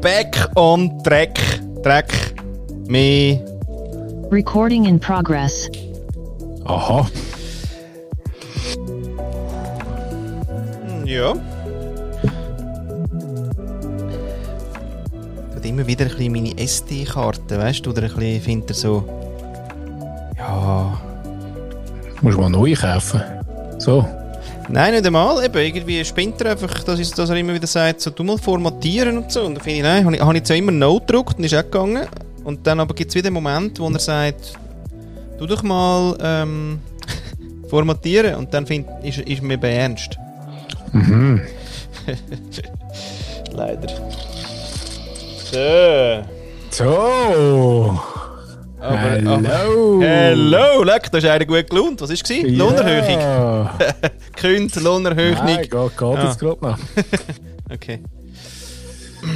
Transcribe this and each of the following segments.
back on track. Track. Mehr. Recording in progress. Aha. Ja. Und immer wieder ein bisschen meine SD-Karte, weißt du? Oder ein bisschen findet er so. Ja. Muss man neu kaufen. So. Nein, nicht einmal. Eben, irgendwie spinnt er einfach, dass, ist, dass er immer wieder sagt, so, du mal formatieren und so. Und dann finde ich, nein, habe ich, hab ich zwar immer No gedrückt und ist auch gegangen. Und dann aber gibt es wieder einen Moment, wo er sagt, du doch mal ähm, formatieren. Und dann find, ist, ist mir beernst. Mhm. Leider. So. So. Aber, Hallo. Hello, leck, da ist einer gut gelohnt. Was war es? Lohnerhöhung. Ja. Künd, Lohnerhöhung. Nein, geht, geht Ah. jetzt gerade noch. Okay.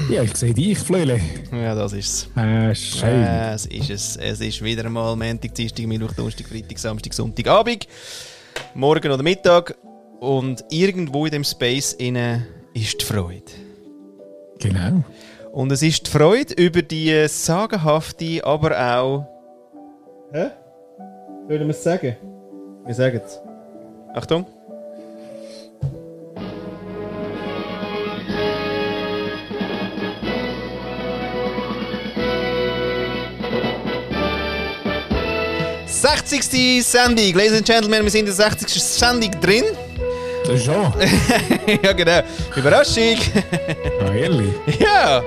Ja, ich sehe dich, Flöhle. Ja, das ist es. Äh, schön. Es ist es. Es ist wieder einmal Montag, Dienstag, Mittwoch, Donnerstag, Freitag, Samstag, Sonntag, Abend. Morgen oder Mittag. Und irgendwo in dem Space innen ist die Freude. Genau. Und es ist die Freude über die sagenhafte, aber auch. Hä? Sollen wir es sagen? Wir sagen es. Achtung. Sechzigste Sendung, Ladies and Gentlemen, wir sind in der 60. Sendung drin. Das schon. ja, genau. Überraschung. Ja, ehrlich. ja,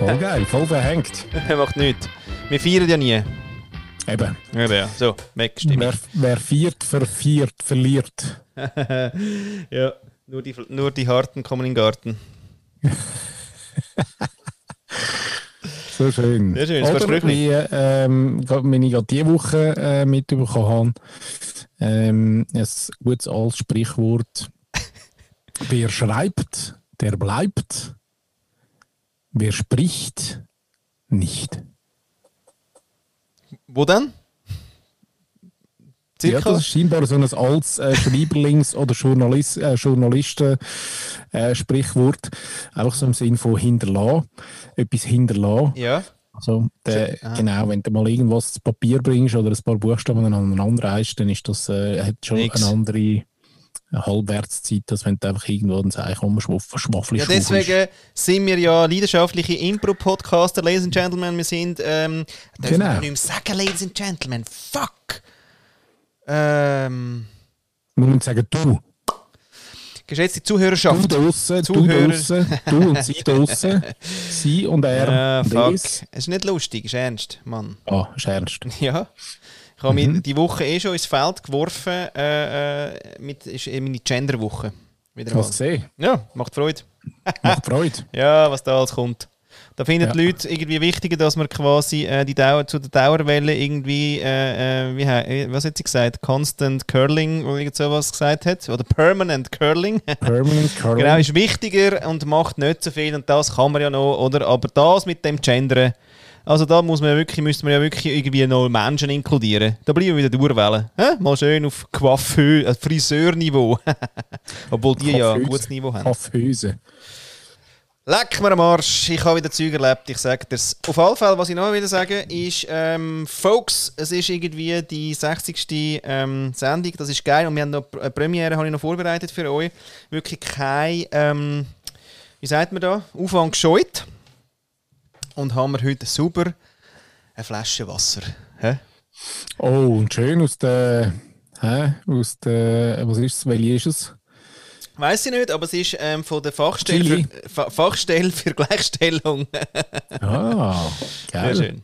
Voll geil, voll verhängt. macht nichts. Wir feiern ja nie. Eben. Ja, ja. So, weg, Stimme. Wer, wer viert, verviert, verliert. ja, nur die, nur die Harten kommen in den Garten. So schön. Sehr schön, das Oder wie, ähm, grad- wenn ich gerade diese Woche äh, mitbekommen habe, ähm, ein gutes altes Sprichwort. Wer schreibt, der bleibt. Wer spricht, nicht. Wo denn? Ja, das ist scheinbar so ein altes äh, Schreiberlings- oder Journalist, äh, Journalisten-Sprichwort. Einfach so im Sinn von hinterlassen, etwas hinterlassen. Ja. Also, der, Ah. genau, wenn du mal irgendwas zu Papier bringst oder ein paar Buchstaben aneinander reißt, dann ist das, äh, hat schon Nix. eine andere Halbwertszeit, als wenn du einfach irgendwo ein Zeichen umschwaffelst. Ja, deswegen sind wir ja leidenschaftliche Impro-Podcaster, Ladies and Gentlemen. Wir sind, ähm, Genau. ich nicht mehr sagen, Ladies and Gentlemen, fuck! Ähm, Muss man sagen, du, geschätzte du Zuhörerschaft. da draussen, du Zuhörer. da draussen, du und sie da draussen, sie und er, Ja, fuck. Es ist nicht lustig, ist ernst, Mann. Ah, ist ernst. Ja. Ich habe Mhm. mich die Woche eh schon ins Feld geworfen. Äh, äh, mit, ist eh meine Gender-Woche. Wieder mal. Hast du gesehen? Ja, macht Freude. Macht Freude. Ja, was da alles kommt. Da finden Ja. die Leute irgendwie wichtiger, dass man quasi äh, die Dauer, zu der Dauerwelle irgendwie, äh, äh, wie, äh, was hat sie gesagt? Constant Curling oder irgend sowas gesagt hat? Oder Permanent Curling? Permanent Curling. genau, ist wichtiger und macht nicht so viel und das kann man ja noch, oder? Aber das mit dem Gendern, also da muss man ja wirklich, müsste man ja wirklich irgendwie noch Menschen inkludieren. Da bleiben wir wieder durchwählen. Hä? Mal schön auf Coiffeur, äh, Friseurniveau. Obwohl die ja ein gutes Niveau haben. Kaffeehäuser. Leck mir am Arsch, ich habe wieder Zeug erlebt, ich sage das. Auf alle Fälle, was ich noch wieder sagen ist, ähm, Folks, es ist irgendwie die 60. Ähm, Sendung, das ist geil und wir haben noch eine Premiere habe ich noch vorbereitet für euch. Wirklich kein, ähm, wie sagt man da, Aufwand gescheut. Und haben wir heute sauber eine Flasche Wasser. Hä? Oh, und schön aus der, hä, aus der, was ist es, welche ist es? Weiß ich nicht, aber es ist ähm, von der Fachstelle für, Fa Fachstelle für Gleichstellung. Ah, Sehr geil. schön.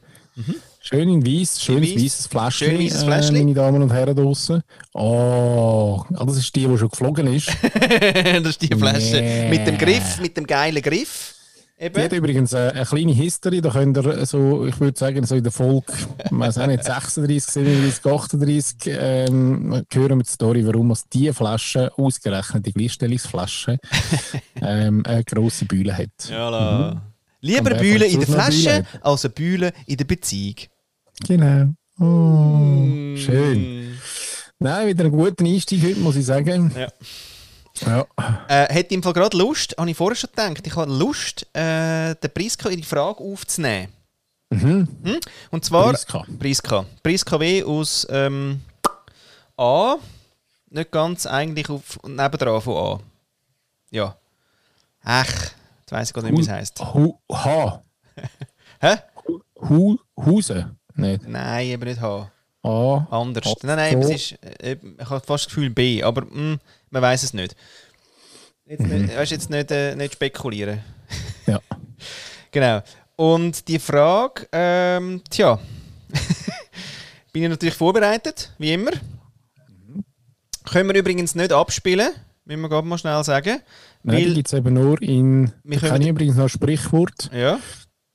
Schön in weiß, schönes weißes Fläschchen, Schön äh, Fläschchen. meine Damen und Herren draussen. Oh, ah, das ist die, die schon geflogen ist. das ist die Flasche Nee. mit dem Griff, mit dem geilen Griff. Die hat Eben. übrigens äh, eine kleine History, da könnt ihr so, ich würde sagen, so in der Folge, weiß auch nicht, 36, 37, 38, ähm, hören wir die Story, warum es diese Flasche, ausgerechnet die Gleichstellungsflasche, ähm, eine grosse Bühne hat. Ja, la. Lieber Bühle in der Flasche Bühle als eine Bühle in der Beziehung. Genau. Oh, Mm. schön. Nein, wieder einen guten Einstieg heute, muss ich sagen. Ja. Ja. Äh, hätte im Fall gerade Lust, habe ich vorher schon gedacht, ich habe Lust, äh, den Priska ihre Frage aufzunehmen. Mhm. Hm? Und zwar. Priska. Priska. Priska W aus ähm, A. Nicht ganz eigentlich auf nebendran von A. Ja. Ach, jetzt weiss ich gar nicht, wie es heisst. Hu, ha. Hä? Hu, Huse. Nicht. Nein, eben nicht H. A. Anders. Nein, nein, es ist, äh, ich habe fast das Gefühl B, aber mm, man weiß es nicht. Jetzt nicht weißt, jetzt nicht, äh, nicht spekulieren. Ja. Genau. Und die Frage, ähm, tja, bin ich natürlich vorbereitet, wie immer. Können wir übrigens nicht abspielen, müssen wir gerade mal schnell sagen. Nein, die Weil, gibt es eben nur in. Wir Ich können- kenne übrigens noch ein Sprichwort. ja,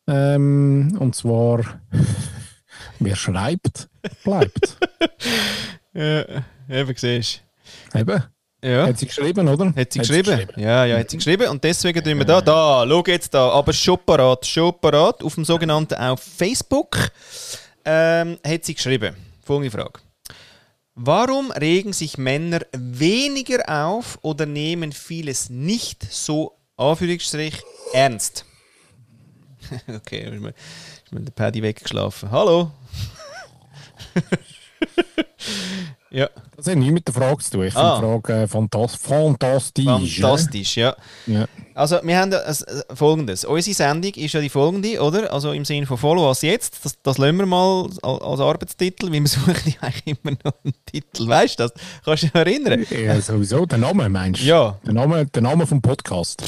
Ähm, und zwar: Wer schreibt, bleibt. ja, eben siehst Eben. Ja. Hat sie geschrieben, oder? Hat sie geschrieben? Ja, ja, hat sie geschrieben. Und deswegen tun wir da, da, schau jetzt da, aber schon parat, schon parat, auf dem sogenannten auf Facebook, ähm, hat sie geschrieben. Folgende Frage. Warum regen sich Männer weniger auf oder nehmen vieles nicht so, Anführungsstrich, ernst? okay, mir, ist mir der Paddy weggeschlafen. Hallo? ja. Das hat nichts mit der Frage zu tun. Ich Ah. finde die Frage äh, fantas fantastisch. Fantastisch, ja. Ja. Also, wir haben das, äh, folgendes. Unsere Sendung ist ja die folgende, oder? Also im Sinne von Follow us jetzt. Das, das lassen wir mal als, Arbeitstitel, weil wir suchen eigentlich immer noch einen Titel. Weißt du das? Kannst du dich erinnern? ja, sowieso. Der Name, meinst du? Ja. Der Name, der Name vom Podcast.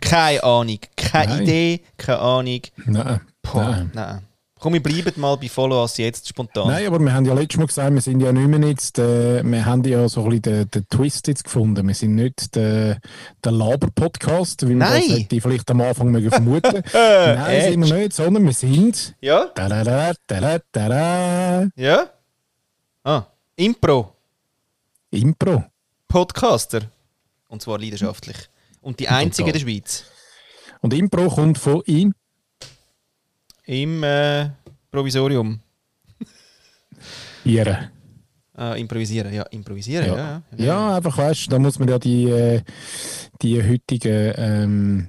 Keine Ahnung. Keine Nein. Idee, keine Ahnung. Nein. Boah, Nein. nein. Komm, wir bleiben mal bei Follow us jetzt spontan. Nein, aber wir haben ja letztes Mal gesagt, wir sind ja nicht mehr jetzt, äh, wir haben ja so ein bisschen den, den Twist jetzt gefunden. Wir sind nicht der, der Laber-Podcast, wie man Nein. das hätte vielleicht am Anfang mögen vermuten. Nein, sind wir nicht, sondern wir sind Ja? da da da Ja? Ah, Impro. Impro. Podcaster. Und zwar leidenschaftlich. Und die einzige in der Schweiz. Und Impro kommt von ihm. Im äh, Provisorium. Ihre. Ah, improvisieren, ja, improvisieren, ja. Ja. ja, Ja, einfach weißt du, da muss man ja die, äh, die heutigen ähm,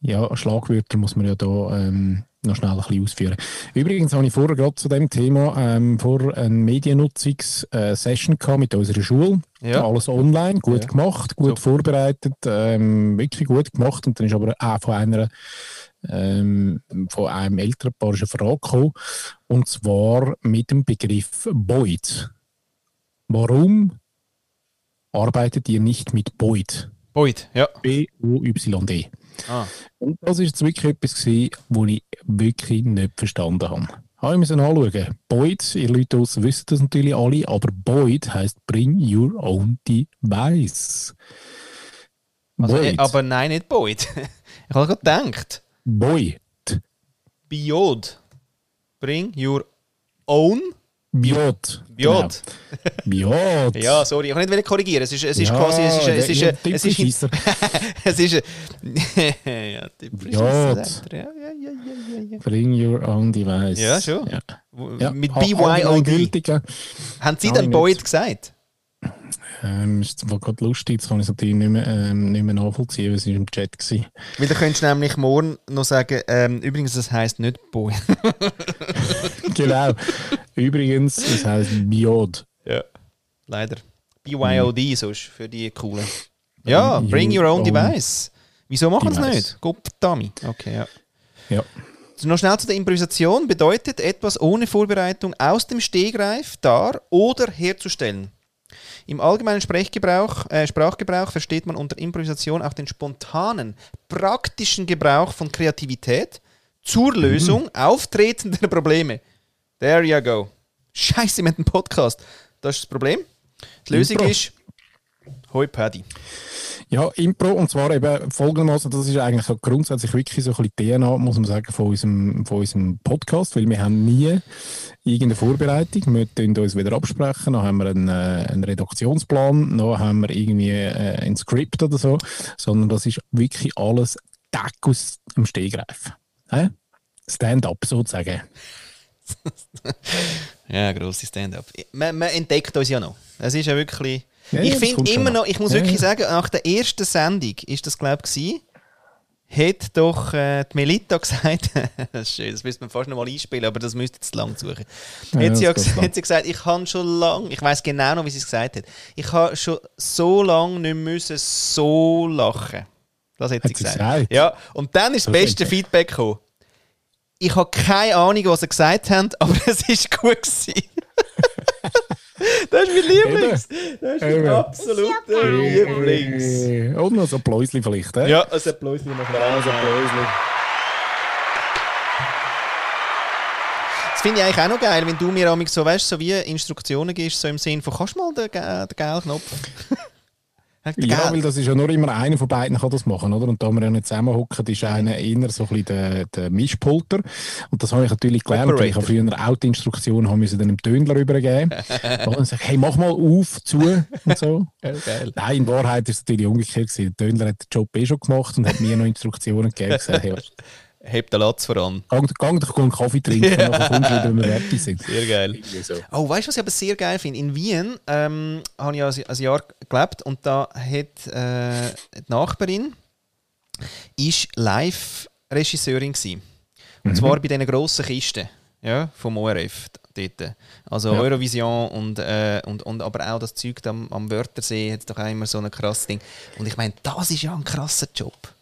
ja, Schlagwörter muss man ja da ähm, noch schnell ein bisschen ausführen. Übrigens habe ich vorher gerade zu dem Thema ähm, vor eine Mediennutzungssession gehabt mit unserer Schule. Ja. Alles online, gut gemacht, gut Super. vorbereitet, ähm, wirklich gut gemacht. Und dann ist aber auch von einer ähm, von einem Elternpaar eine Frage gekommen, und zwar mit dem Begriff Boyd. Warum arbeitet ihr nicht mit Boyd? Boyd, ja. B-O-Y-D. Ah. Und das ist jetzt wirklich etwas gewesen, wo ich wirklich nicht verstanden habe. Ich müssen anschauen. Boyd, ihr Leute draussen wissen das natürlich alle, aber Boyd heisst Bring Your Own Device. Also, äh, aber nein, nicht Boyd. ich habe gerade gedacht, Boyd. Biod. Bring your own Biot. Biod. Genau. Biot. Ja, sorry, ich wollte nicht korrigieren. Es ist, es ist Ja, quasi, es ist, es ist, ja, es ist, Typisch es ist, ja, typisch. Biod. Ja, ja, ja, ja, ja, ja. Bring Your Own Device. Ja, schon. Ja. Ja. Mit BYOD. Haben Sie dann Boyd gesagt? Ähm, ist zwar gerade lustig, jetzt kann ich es natürlich nicht mehr, ähm, nicht mehr nachvollziehen, weil es war im Chat war. Weil da könntest du nämlich morgen noch sagen, ähm, übrigens, das heisst nicht Boyd. genau. Übrigens, es heisst Biod. Ja. Leider. BYOD sonst für die coolen. Ja, bring your own own device. Wieso machen sie es nicht? Gott, Dummy. Okay, ja. Ja. Noch schnell zu der Improvisation. Bedeutet etwas ohne Vorbereitung aus dem Stegreif dar oder herzustellen. Im allgemeinen Sprechgebrauch, äh, Sprachgebrauch versteht man unter Improvisation auch den spontanen, praktischen Gebrauch von Kreativität zur Lösung auftretender Probleme. There you go. Scheiße, mit dem Podcast. Das ist das Problem. Die Lösung Impro. ist Hoi Paddy. Ja, Impro, und zwar eben folgendermaßen, das ist eigentlich so grundsätzlich wirklich so ein bisschen DNA, muss man sagen, von unserem, von unserem Podcast, weil wir haben nie irgendeine Vorbereitung, wir tun uns wieder absprechen, dann haben wir einen, äh, einen Redaktionsplan, dann haben wir irgendwie äh, ein Skript oder so, sondern das ist wirklich alles Tag aus dem Stegreif. Hä? Stand-up sozusagen. Ja, grosse Stand-up. Man, man entdeckt uns ja noch. Es ist ja wirklich. Ja, ich finde immer noch. ich muss Ja, wirklich sagen, nach der ersten Sendung ist das, glaube ich, hat doch äh, die Melita gesagt, das ist schön, das müsste man fast noch mal einspielen, aber das müsste jetzt lang suchen. Ja, hat, sie ja, das geht ges- lang. hat sie gesagt, ich habe schon lange, ich weiß genau noch, wie sie es gesagt hat, ich habe schon so lange nicht müssen so lachen. Das hat, Hat sie gesagt. gesagt? Ja, und dann ist das Das beste Feedback gekommen. Ich habe keine Ahnung, was sie gesagt haben, aber es war gut. Gewesen. das ist mein Lieblings. Das ist mein absoluter Lieblings. Und noch so ein Pläusli vielleicht, äh? Ja, ein Also Pläusli. Das finde ich eigentlich auch noch geil, wenn du mir so, weißt, so wie Instruktionen gibst, so im Sinn von, kannst du mal den, den gelben Knopf? Ja, weil das ist ja nur immer einer von beiden kann das machen, oder? Und da wir ja nicht zusammenhocken, ist einer eher so ein bisschen der, der Mischpulter. Und das habe ich natürlich gelernt, weil ich habe früher auch die Instruktion haben müssen dann dem Tönler übergeben. und sage hey, mach mal auf, zu und so. geil. Nein, in Wahrheit ist es natürlich umgekehrt gewesen. Der Tönler hat den Job eh schon gemacht und hat mir noch Instruktionen gegeben gesagt, hey, Heb den Latz voran. gang, gang doch einen Kaffee trinken, und nachher kommst du wieder, wenn wir fertig sind. Sehr geil. So. Oh, weißt du, was ich aber sehr geil finde? In Wien ähm, habe ich ja ein, ein Jahr gelebt und da hat äh, die Nachbarin ist Live-Regisseurin gewesen. Und zwar bei diesen grossen Kisten ja, vom ORF dort. Also Ja. Eurovision und, äh, und, und aber auch das Zeug am, am Wörthersee hat doch auch immer so ein krasses Ding. Und ich meine, das ist ja ein krasser Job.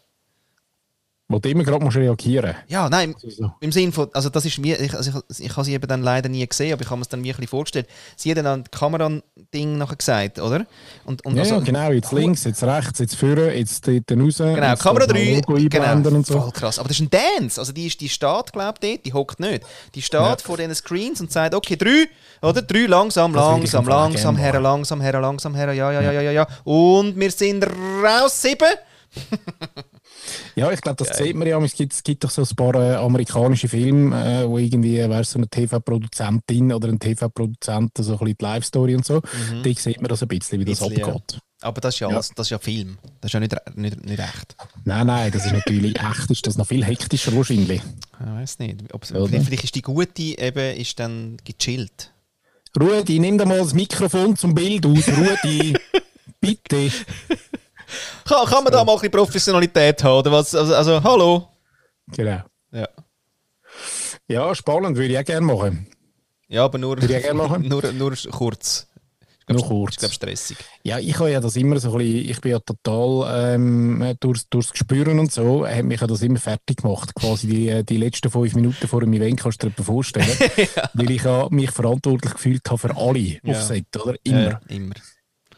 Wo du immer gerade musst reagieren Ja, nein, so. im Sinn von, also das ist wie, ich, also ich, ich habe sie eben dann leider nie gesehen, aber ich habe mir es dann wie ein bisschen vorgestellt. Sie hat dann an das Kamerading nachher gesagt, oder? Und, und Ja, also- ja, genau, jetzt links, jetzt rechts, jetzt vorne, jetzt dort raus. Genau, Kamera das 3, Logo einblenden genau, und so. voll krass. Aber das ist ein Dance, also die, ist, die steht, glaube ich, dort, die hockt nicht. Die steht Ja. vor diesen Screens und sagt, okay, drei, oder? Drei, langsam, langsam, im langsam, gerne her, langsam, her, langsam, her, ja, ja, ja, ja, ja, ja. Und wir sind raus, sieben. Ja, ich glaube, das sieht man ja. Es gibt, es gibt doch so ein paar äh, amerikanische Filme, äh, wo irgendwie, weißt so eine TV-Produzentin oder ein TV-Produzent so ein bisschen die Live-Story und so. Da sieht man das ein bisschen, wie das Mhm. Bisschen, ja. abgeht. Aber das ist ja, alles, das ist ja Film. Das ist ja nicht, nicht, nicht echt. Nein, nein, das ist natürlich echt, ist das noch viel hektischer wahrscheinlich. Ich weiß nicht. Ob, vielleicht, vielleicht ist die gute eben ist dann gechillt. Rudi, nimm da mal das Mikrofon zum Bild aus. Rudi, bitte. Kann, kann man da mal ein bisschen Professionalität haben? Oder was? Also, also hallo. Genau. Ja. Ja, spannend, würde ich auch gerne machen. Ja, aber nur, Würde ich gerne machen. nur, nur kurz. Glaub, Nur kurz. Ich glaube, stressig. Ja, ich habe ja das immer so ein bisschen, ich bin ja total ähm, durchs, durchs Gespüren und so, hat mich ja das immer fertig gemacht. Quasi die, äh, die letzten fünf Minuten vor dem Event kannst du dir vorstellen. Weil ich ja mich verantwortlich gefühlt habe für alle Ja. auf Set, oder? Immer. Äh, immer.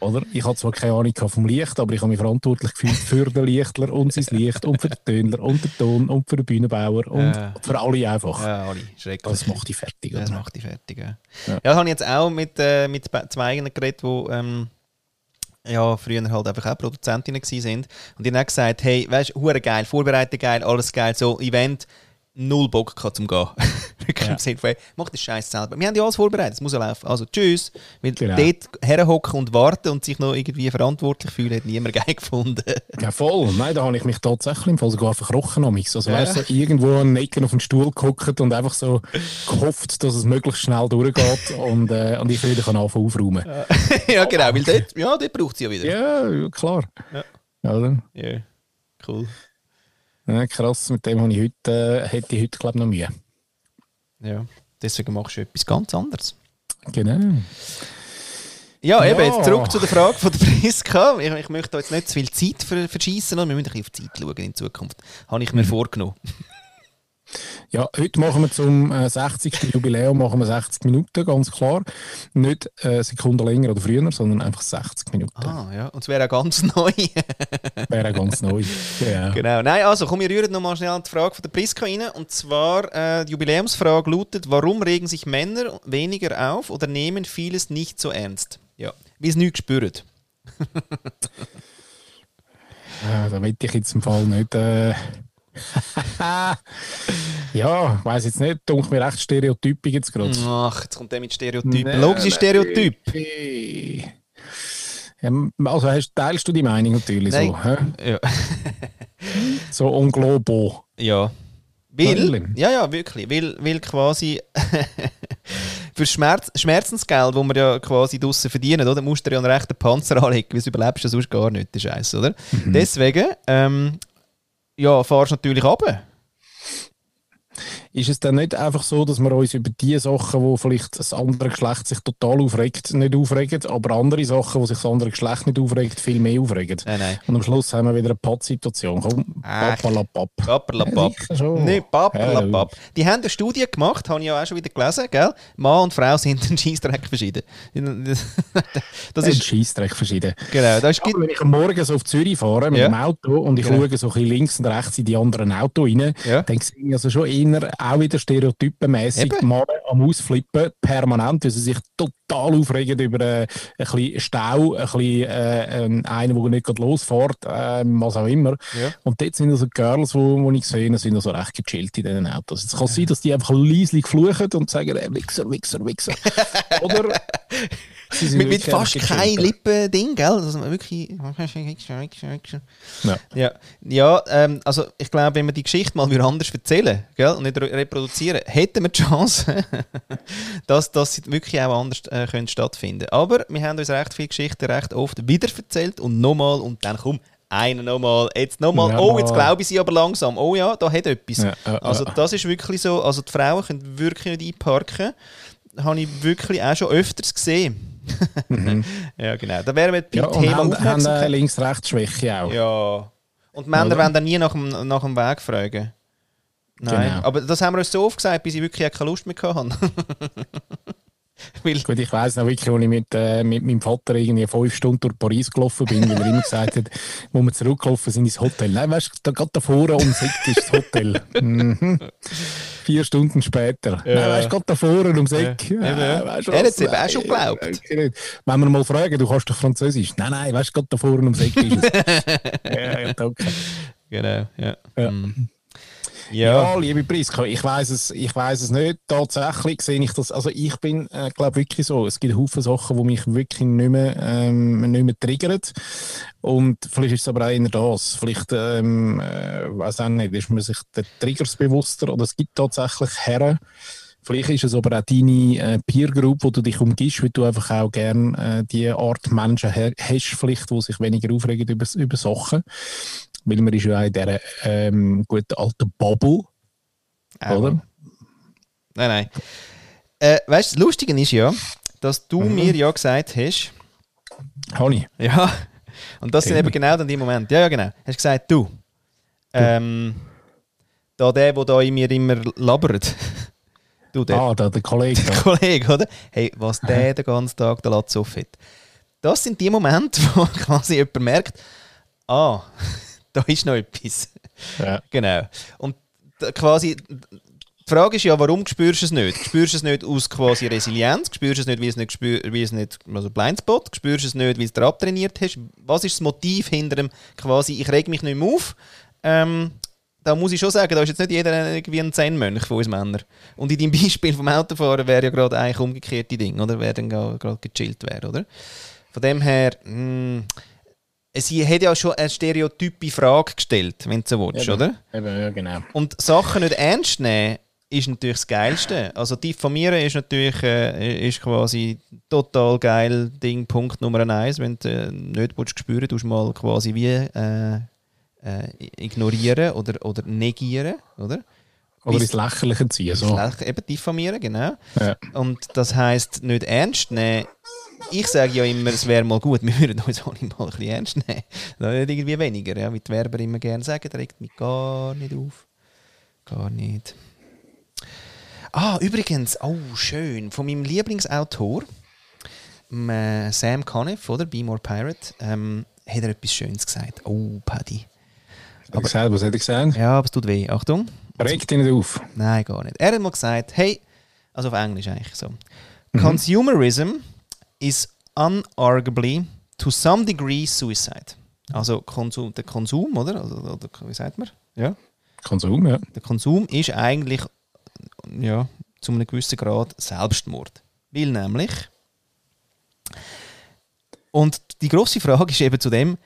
Oder? Ich habe zwar keine Ahnung vom Licht, aber ich habe mich verantwortlich gefühlt für den Lichtler und sein Licht und für den Tönler und den Ton und für den Bühnenbauer und Ja. für alle einfach. Ja, alle. Schrecklich. Das macht dich fertig. Ja, das Oder? macht die fertig. Ja, Ja. ja. das habe ich jetzt auch mit, äh, mit zwei eigenen geredet, die ähm, ja, früher halt einfach auch Produzentinnen sind. Und die haben auch gesagt, hey, weißt du, geil, Vorbereitung geil, alles geil, so Event, null Bock gehabt zum Gehen. Wirklich Ja. hey, mach den Scheiß selber. Wir haben ja alles vorbereitet, es muss ja laufen. Also tschüss. Weil Genau. dort herhocken und warten und sich noch irgendwie verantwortlich fühlen, hat niemand geil gefunden. Ja, voll. Nein, da habe ich mich tatsächlich im Fall sogar verkrochen. Also, Ja. du, so irgendwo den Ecken auf den Stuhl gehockt und einfach so gehofft, dass es möglichst schnell durchgeht und, äh, und ich wieder kann anfangen aufräumen. ja, genau, weil dort, ja, dort braucht sie ja wieder. Ja, klar. Ja. Oder? Ja, cool. Ja, krass, mit dem habe ich heute, äh, hätte ich heute, glaube ich, noch Mühe. Ja, deswegen machst du etwas ganz anderes. Genau. Ja, eben, Ja. jetzt zurück zu der Frage von der Priska. Ich, ich möchte jetzt nicht zu viel Zeit ver verschießen, wir müssen ein bisschen auf die Zeit schauen in Zukunft. Habe ich mir Mhm. vorgenommen. Ja, heute machen wir zum äh, 60. Jubiläum machen wir 60 Minuten, ganz klar. Nicht äh, Sekunden länger oder früher, sondern einfach 60 Minuten. Ah, ja, und es wäre auch ganz neu. Wäre ganz neu. Ja. genau. Nein, also komm, wir rühren nochmal schnell die Frage von der Priska rein. Und zwar, äh, die Jubiläumsfrage lautet, warum regen sich Männer weniger auf oder nehmen vieles nicht so ernst? Ja, wie es nicht spürt. Ja, da will ich jetzt im Fall nicht. Äh, ja, ich weiß jetzt nicht, dunkelt mir recht stereotypisch jetzt gerade. Ach, jetzt kommt der mit Stereotypen. Nein, Logische. Stereotyp. Ja, also hast, teilst du die Meinung natürlich Nein. so? Hä? Ja. So en globo. Ja. Weil, ja, ja, wirklich. Weil, weil quasi für Schmerz, Schmerzensgeld, das wir ja quasi draussen verdienen, oder, musst du ja einen rechten Panzer anlegen, weil du überlebst ja sonst gar nicht, der Scheiß, oder? Deswegen, ähm, ja, fahrst natürlich runter. Ist es dann nicht einfach so, dass wir uns über die Sachen, wo vielleicht das andere Geschlecht sich total aufregt, nicht aufregen, aber andere Sachen, wo sich das andere Geschlecht nicht aufregt, viel mehr aufregen? Nein, nein. Und am Schluss haben wir wieder eine Pott-Situation. Komm, papalapap. Paperlapap. Ja. Nicht Paperlapap. Ja. Die haben eine Studie gemacht, habe ich ja auch schon wieder gelesen, gell? Mann und Frau sind ein Scheissdreck verschieden. Das ist ein Scheissdreck verschieden. genau, das ist, wenn ich am Morgen so auf Zürich fahre mit Ja. dem Auto und ich Genau. schaue so ein bisschen links und rechts in die anderen Autos rein, Ja. dann sehe ich also schon eher auch wieder stereotypenmässig Eben. Männer am Ausflippen, permanent, weil sie sich total aufregen über äh, ein bisschen Stau, ein bisschen äh, ähm, einen, der nicht losfährt, äh, was auch immer. Ja. Und dort sind also Girls, die wo, wo ich gesehen habe, sind also recht gechillt in diesen Autos. Es kann sein, dass die einfach leislich fluchen und sagen, äh, Wichser, Wichser, Wichser. Oder sie mit, mit fast kein. Lippen-Ding, gell? Also wirklich. Ja. Ja, ja ähm, also ich glaube, wenn wir die Geschichte mal wieder anders erzählen gell, und nicht re reproduzieren, hätten wir die Chance, dass das wirklich auch anders äh, könnte stattfinden Aber wir haben uns recht viele Geschichten recht oft wieder erzählt und nochmal und dann komm, einer nochmal, jetzt nochmal, Ja. oh, jetzt glaube ich sie aber langsam, oh ja, da hat etwas. Ja, ja, also das ist wirklich so, also die Frauen können wirklich nicht einparken. Habe ich wirklich auch schon öfters gesehen. ja, genau. Da wären wir Mhm. Ja, und Thema haben, haben äh, Aufmerksamkeit. Links-Rechts-Schwäche auch. Ja. Und Männer Oder? wollen dann nie nach dem, nach dem Weg fragen. Nein. Genau. Aber das haben wir uns so oft gesagt, bis ich wirklich keine Lust mehr hatte. Weil, Gut, ich weiss noch wirklich, als ich mit, äh, mit meinem Vater irgendwie fünf Stunden durch Paris gelaufen bin, weil er immer gesagt hat, wo wir zurückgelaufen sind ins Hotel. Nein, weißt du, da gerade da vorne um Eck ist das Hotel. Mhm. Vier Stunden später. Ja. Nein, weißt du, da vorne ums Eck. Ja, ja. weißt Er was? hat's eben auch schon geglaubt. Wenn wir mal fragen, du kannst doch Französisch. Nein, nein, weißt du, gerade da vorne ums Eck ist es. ja, danke. genau, ja. Ja. Mm. Ja, Ja. liebe Priska, ich weiß es, ich weiß es nicht. Tatsächlich sehe ich das. Also ich bin, äh, glaube wirklich so. Es gibt Haufen Sachen, die mich wirklich nicht mehr, ähm, nicht mehr triggern. Und vielleicht ist es aber auch eher das. Vielleicht, ähm, äh, weiß auch nicht, ist man sich der Triggers bewusster oder es gibt tatsächlich Herren. Vielleicht ist es aber auch deine äh, Peer Group, wo du dich umgibst, weil du einfach auch gern äh, die Art Menschen hast, vielleicht, die sich weniger aufregen über, über Sachen. Weil man ist ja auch in dieser ähm, guten alten Bubble, Auch. oder? Nein, nein. Äh, weißt du, das Lustige ist ja, dass du Mhm. mir ja gesagt hast, Honey. ja, und das sind eben genau dann die Momente. Ja, ja, genau. Hast gesagt, du, ähm, da der, der da in mir immer labert, du, der, Ah, der, der Kollege. der da. Kollege, oder? Hey, was der den ganzen Tag der Latz hat. Das sind die Momente, wo quasi jemand merkt, ah, da ist noch etwas. Ja. Genau. Und quasi, die Frage ist ja, warum spürst du es nicht? Spürst du es nicht aus quasi Resilienz? Spürst du es nicht, wie es nicht, spür, wie es nicht also Blindspot? Spürst du es nicht, wie du es abtrainiert hast? Was ist das Motiv hinter dem quasi, ich reg mich nicht mehr auf? Ähm, da muss ich schon sagen, da ist jetzt nicht jeder irgendwie ein Zen-Mönch von uns Männern. Und in deinem Beispiel vom Autofahren wäre ja gerade eigentlich umgekehrte Ding, oder? Wer dann gerade gechillt wäre, oder? Von dem her, mh, sie hat ja schon eine stereotype Frage gestellt, wenn du so willst, Eben. oder? Eben, ja, genau. Und Sachen nicht ernst nehmen, ist natürlich das Geilste. Also diffamieren ist natürlich äh, ist quasi total geil Ding, Punkt Nummer eins. Wenn du äh, nicht willst, spüren du mal quasi wie äh, äh, ignorieren oder, oder negieren, oder? Oder ins Lächerliche ziehen. So. Eben diffamieren, genau. Ja. Und das heisst, nicht ernst nehmen. Ich sage ja immer, es wäre mal gut, wir würden uns alle mal ein bisschen ernst nehmen. Nicht irgendwie weniger, ja, wie die Werber immer gerne sagen, regt mich gar nicht auf. Gar nicht. Ah, übrigens, oh, schön, von meinem Lieblingsautor, m, äh, Sam Conniff, oder? Be More Pirate, ähm, hat er etwas Schönes gesagt. Oh, Paddy. Hat er gesagt, was hat er gesagt? Ja, aber es tut weh. Achtung. Regt dich nicht auf. Nein, gar nicht. Er hat mal gesagt, hey, also auf Englisch eigentlich so. Consumerism is unarguably to some degree suicide. Also Konsum, der Konsum, oder? Also, oder wie sagt man? Ja. Konsum, ja. Der Konsum ist eigentlich ja, zu einem gewissen Grad Selbstmord. Weil nämlich. Und die große Frage ist eben zu dem,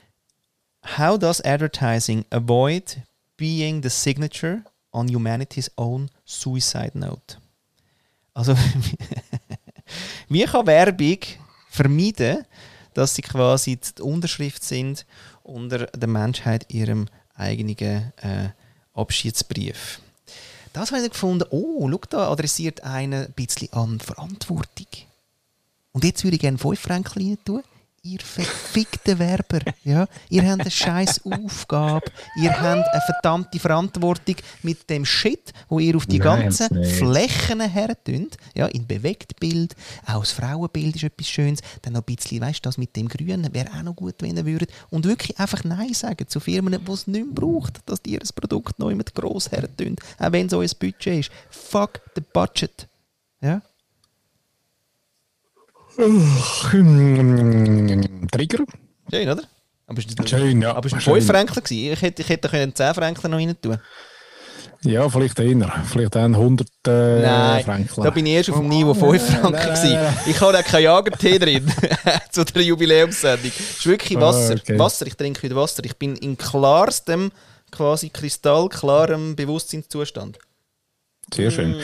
how does advertising avoid being the signature on humanity's own suicide note? Also, Wie kann Werbung vermeiden, dass sie quasi die Unterschrift sind unter der Menschheit ihrem eigenen äh, Abschiedsbrief? Das habe ich gefunden, oh, schau da, adressiert einer ein bisschen an Verantwortung. Und jetzt würde ich gerne 5 Franken tun. Ihr verfickten Werber. Ja? Ihr habt eine scheiß Aufgabe. Ihr habt eine verdammte Verantwortung mit dem Shit, wo ihr auf die Nein, ganzen. Flächen hertönt. Ja, in Bewegtbild. Auch das Frauenbild ist etwas Schönes. Dann noch ein bisschen, weißt du, das mit dem Grünen wäre auch noch gut, wenn ihr würdet. Und wirklich einfach Nein sagen zu Firmen, die es nicht mehr braucht, dass ihr Produkt noch immer gross hertönt. Auch wenn es euer Budget ist. Fuck the budget. Ja? Trigger? Schön, oder? Aber ist das Schön, ja. Aber es war Schön. 5 Franken. gewesen. Ich hätte, ich hätte können 10 Franken noch rein tun Ja, vielleicht eher. Vielleicht dann 100 äh, Nein, Franken. da bin ich erst auf dem Niveau 5 Franken. nein, nein, nein. Ich habe auch keinen Jagertee drin zu der Jubiläumssendung. Es ist wirklich Ah, Wasser. okay. Wasser, ich trinke wieder Wasser. Ich bin in klarstem, quasi kristallklarem Bewusstseinszustand. Sehr schön.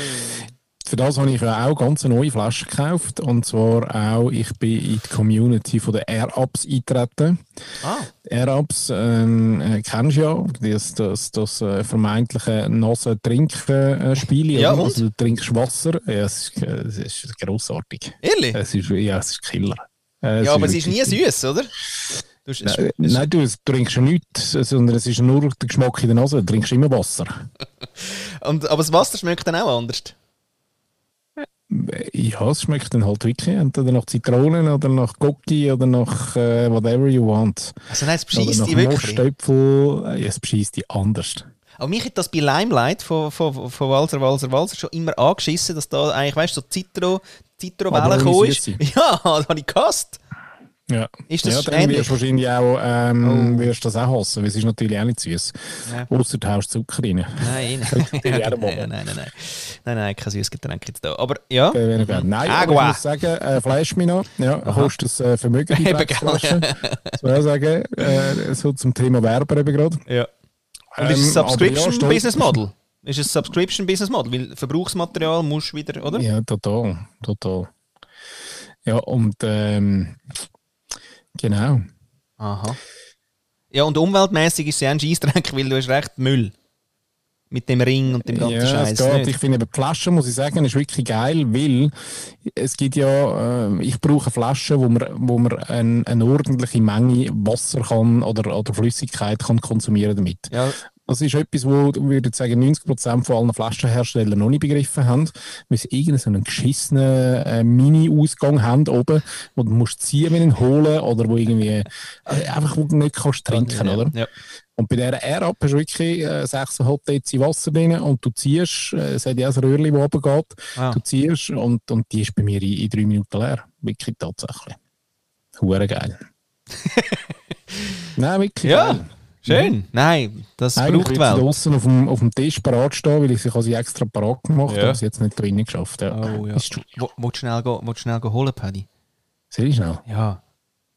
Für das habe ich ja auch ganz eine neue Flasche gekauft. Und zwar auch, ich bin in die Community von der Air-Ups eingetreten. Ah, Air-Ups ähm, äh, kennst du ja, das, das, das äh, vermeintliche nasse Trinken-Spiel. Ja, und? Also du trinkst Wasser. Ja, es ist, äh, es ist grossartig. ehrlich? Es ist, ja, es ist Killer. Äh, ja, aber es ist nie süß, oder? Du, es, Nein, nein, du es trinkst ja nichts, sondern es ist nur der Geschmack in der Nase. Du trinkst immer Wasser. und, aber das Wasser schmeckt dann auch anders. Ja, es schmeckt dann halt wirklich entweder nach Zitronen oder nach Gocki oder nach äh, whatever you want. Also nein, es nach die wirklich. Mostöpfel. Äh, Ja, es bescheisst die anders. Aber mich hat das bei Limelight von, von, von Walser, Walser, Walser schon immer angeschissen, dass da eigentlich, weißt du, so Zitro, Zitrowelle gekommen ist. Ja, das habe ich gehasst. Ja. Ist das ja, dann ähnlich? wirst du wahrscheinlich auch, ähm, Oh. wirst das auch hassen, weil es ist natürlich auch nicht süß. Ja. Außer du haust Zucker rein. Nein, nein, nein, nein, nein, nein, nein, nein, kein süßes Getränk jetzt da. Aber ja, Äh, ich- Nein, aber ich muss sagen, äh, Fleisch mir noch. Ja, kostet das äh, Vermögen, Eben, Drecksflasche. Das will ich sagen. Äh, so zum Thema Werber eben gerade. ja. Und ist es Ähm, ein aber ja, Subscription stolz- Business Model? Ist es ein Subscription Business Model? Weil Verbrauchsmaterial musst du wieder, oder? Ja, total, total. Ja, und ähm, genau. Aha. Ja, und umweltmäßig ist ja ein Scheissdreck, weil du hast recht Müll. Mit dem Ring und dem ganzen Ja, Scheiß. Ich finde, die Flasche, muss ich sagen, ist wirklich geil, weil es gibt ja, äh, ich brauche Flaschen, wo man, wo man ein, eine ordentliche Menge Wasser kann oder, oder Flüssigkeit kann konsumieren damit. Ja, Das ist etwas, wo, ich würde sagen, 90% von allen Flaschenherstellern noch nicht begriffen haben, weil sie irgendeinen geschissenen äh, Mini-Ausgang haben oben, wo du musst ziehen, wenn ihn holen oder wo irgendwie, äh, einfach wo du nicht kannst trinken, ja, oder? Ja. Und bei dieser Air-Up hast du wirklich äh, 6,5 Dezi Wasser drin und du ziehst, äh, es hat ja auch ein Röhrchen, das runtergeht, Ah. du ziehst und, und die ist bei mir in, in drei Minuten leer. Wirklich tatsächlich. Hure geil. Nein, wirklich Ja, geil. Schön. Nein, das Eigentlich braucht Welt. draussen auf dem, auf dem Tisch parat stehen, weil ich sie quasi extra parat gemacht Ja. habe, aber sie jetzt nicht drinnen geschafft. Ja. Oh, ja. Ist, Willst du schnell, go- willst schnell go holen, Paddy? sehr schnell. Ja.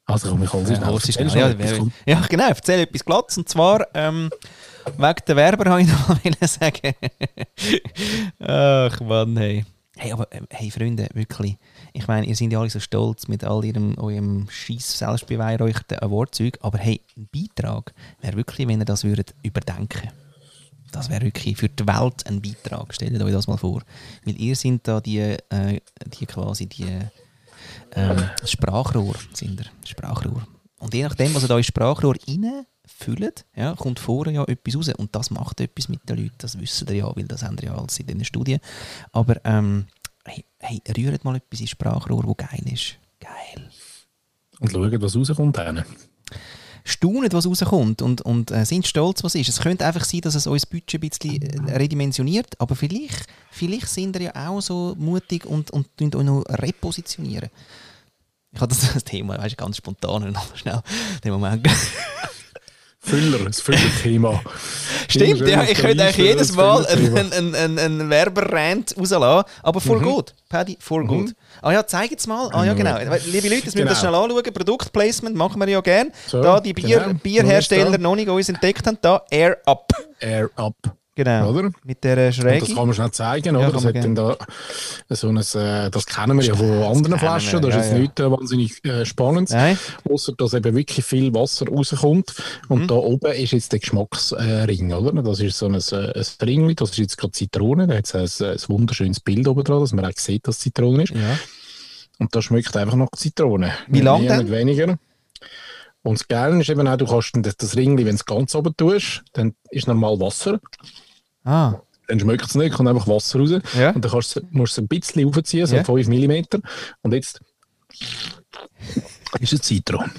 Also komm, ich hole sie Ja, schnell. Erzähl schnell. Ja, komm. ja, genau. Erzähl etwas Glatz. Und zwar, ähm, wegen der Werber habe ich noch mal sagen. Ach Mann, hey. Hey, aber ähm, hey, Freunde, wirklich. Ich meine, ihr seid ja alle so stolz mit all ihrem, eurem scheiß selbstbeweihräucherten Awardzeug. Aber hey, ein Beitrag wäre wirklich, wenn ihr das würdet überdenken das wäre wirklich für die Welt ein Beitrag. Stellt euch das mal vor. Weil ihr sind da die, äh, die quasi die ähm, Sprachrohr sind ihr. Sprachrohr. Und je nachdem, was ihr da ins Sprachrohr reinfüllt, ja, kommt vorher ja etwas raus. Und das macht etwas mit den Leuten. Das wissen ihr ja, weil das haben ihr ja alles in den Studien. Aber ähm, hey, hey, rührt mal etwas ins Sprachrohr, wo geil ist. Geil. Und schauen, was rauskommt. Staunen, was rauskommt und, und äh, sind stolz, was ist. Es könnte einfach sein, dass es unser Budget ein bisschen äh, redimensioniert, aber vielleicht, vielleicht sind wir ja auch so mutig und, und tun euch noch repositionieren. Ich habe das, Thema, weißt ganz spontan und schnell den Moment. Füller, das Füllerthema. Stimmt, ja, ich könnte eigentlich jedes Mal einen, ein einen, einen, einen Werberrand rauslassen, aber voll gut. Paddy, voll gut. Ah ja, zeig jetzt mal. Ah ja, genau. Liebe Leute, das müssen wir Genau. schnell anschauen. Produktplacement machen wir ja gerne. So, da die Bier, genau. Bierhersteller noch nicht uns entdeckt haben, da Air Up. Air Up. Genau. Oder? Mit Und Schräge. das kann man schnell zeigen, Ja, oder? Das, hat dann da so ein, äh, das kennen wir ja von anderen Flaschen. Das ist ja, jetzt ja. nicht äh, wahnsinnig äh, spannend. Außer dass eben wirklich viel Wasser rauskommt. Und Mhm. da oben ist jetzt der Geschmacksring, oder? Das ist so ein, äh, ein Ringli, das ist jetzt gerade Zitrone. Da hat es ein, ein wunderschönes Bild oben dran, dass man auch sieht, dass es Zitrone ist. Ja. Und das schmeckt einfach nach Zitrone. Wie Nicht lang mehr, denn? Nicht weniger. Und das Geile ist eben auch, du kannst das, das Ringli, wenn du es ganz oben tust, dann ist normal Wasser. Ah. Dann schmeckt es nicht, kommt einfach Wasser raus. Ja. Und dann kannst musst du es ein bisschen aufziehen, so Ja. 5 mm. Und jetzt ist es Zitron.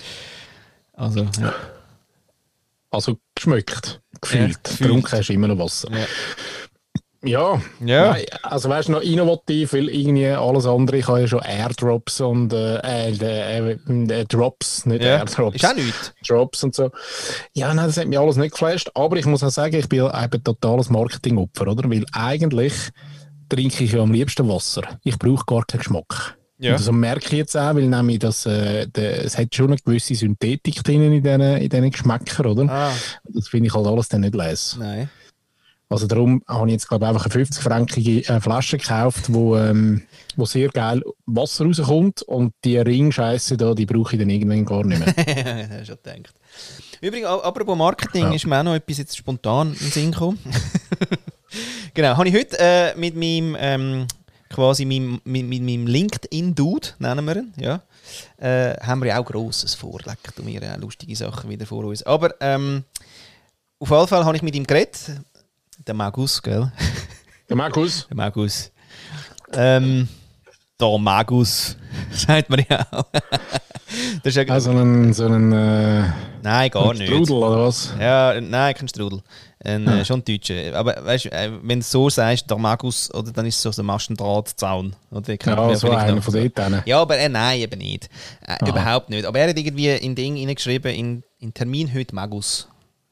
Also, ja. Also geschmeckt, gefühlt. gefühlt. Getrunken hast du immer noch Wasser. Ja. Ja, Ja. Nein, also weißt du, noch innovativ, weil irgendwie alles andere, ich habe ja schon Airdrops und äh, äh, äh, äh, Drops, nicht ja. Airdrops. Ist auch nichts. Drops und so. Ja, nein, das hat mich alles nicht geflasht, aber ich muss auch sagen, ich bin eben totales Marketingopfer, oder? Weil eigentlich trinke ich ja am liebsten Wasser. Ich brauche gar keinen Geschmack. Ja. Und das merke ich jetzt auch, weil nämlich das, äh, der, es hat schon eine gewisse Synthetik drin in diesen, in Geschmäckern, oder? Ah, Das finde ich halt alles dann nicht les. nein. Also darum habe ich jetzt glaube ich einfach eine 50-fränkige äh, Flasche gekauft, wo, ähm, wo sehr geil Wasser rauskommt und die Ringscheiße da, die brauche ich dann irgendwann gar nicht mehr. Schon gedacht. Übrigens, apropos Marketing, Ja. ist mir auch noch etwas jetzt spontan in den Sinn gekommen. genau, habe ich heute äh, mit meinem, ähm, quasi meinem, mit, mit meinem LinkedIn-Dude, nennen wir ihn, ja, äh, haben wir ja auch Grosses vorgelegt und wir auch lustige Sachen wieder vor uns. Aber ähm, auf jeden Fall habe ich mit ihm geredet, der Magus, gell? Der Markus, Der Magus. Ähm, der Magus, sagt man ja auch. das ist ja, also ein, so ein äh, Nein, gar nicht. Strudel oder was? Ja, nein, kein Strudel. Ein, äh, schon ein Deutscher. Aber weißt du, äh, wenn du so sagst, der Magus, oder, dann ist es so ein Mastendrahtzaun. Oder, Ja, so einer noch. von dort. Ja, aber äh, nein, eben nicht. Äh, überhaupt nicht. Aber er hat irgendwie in Ding hineingeschrieben, in, in Termin heute Magus.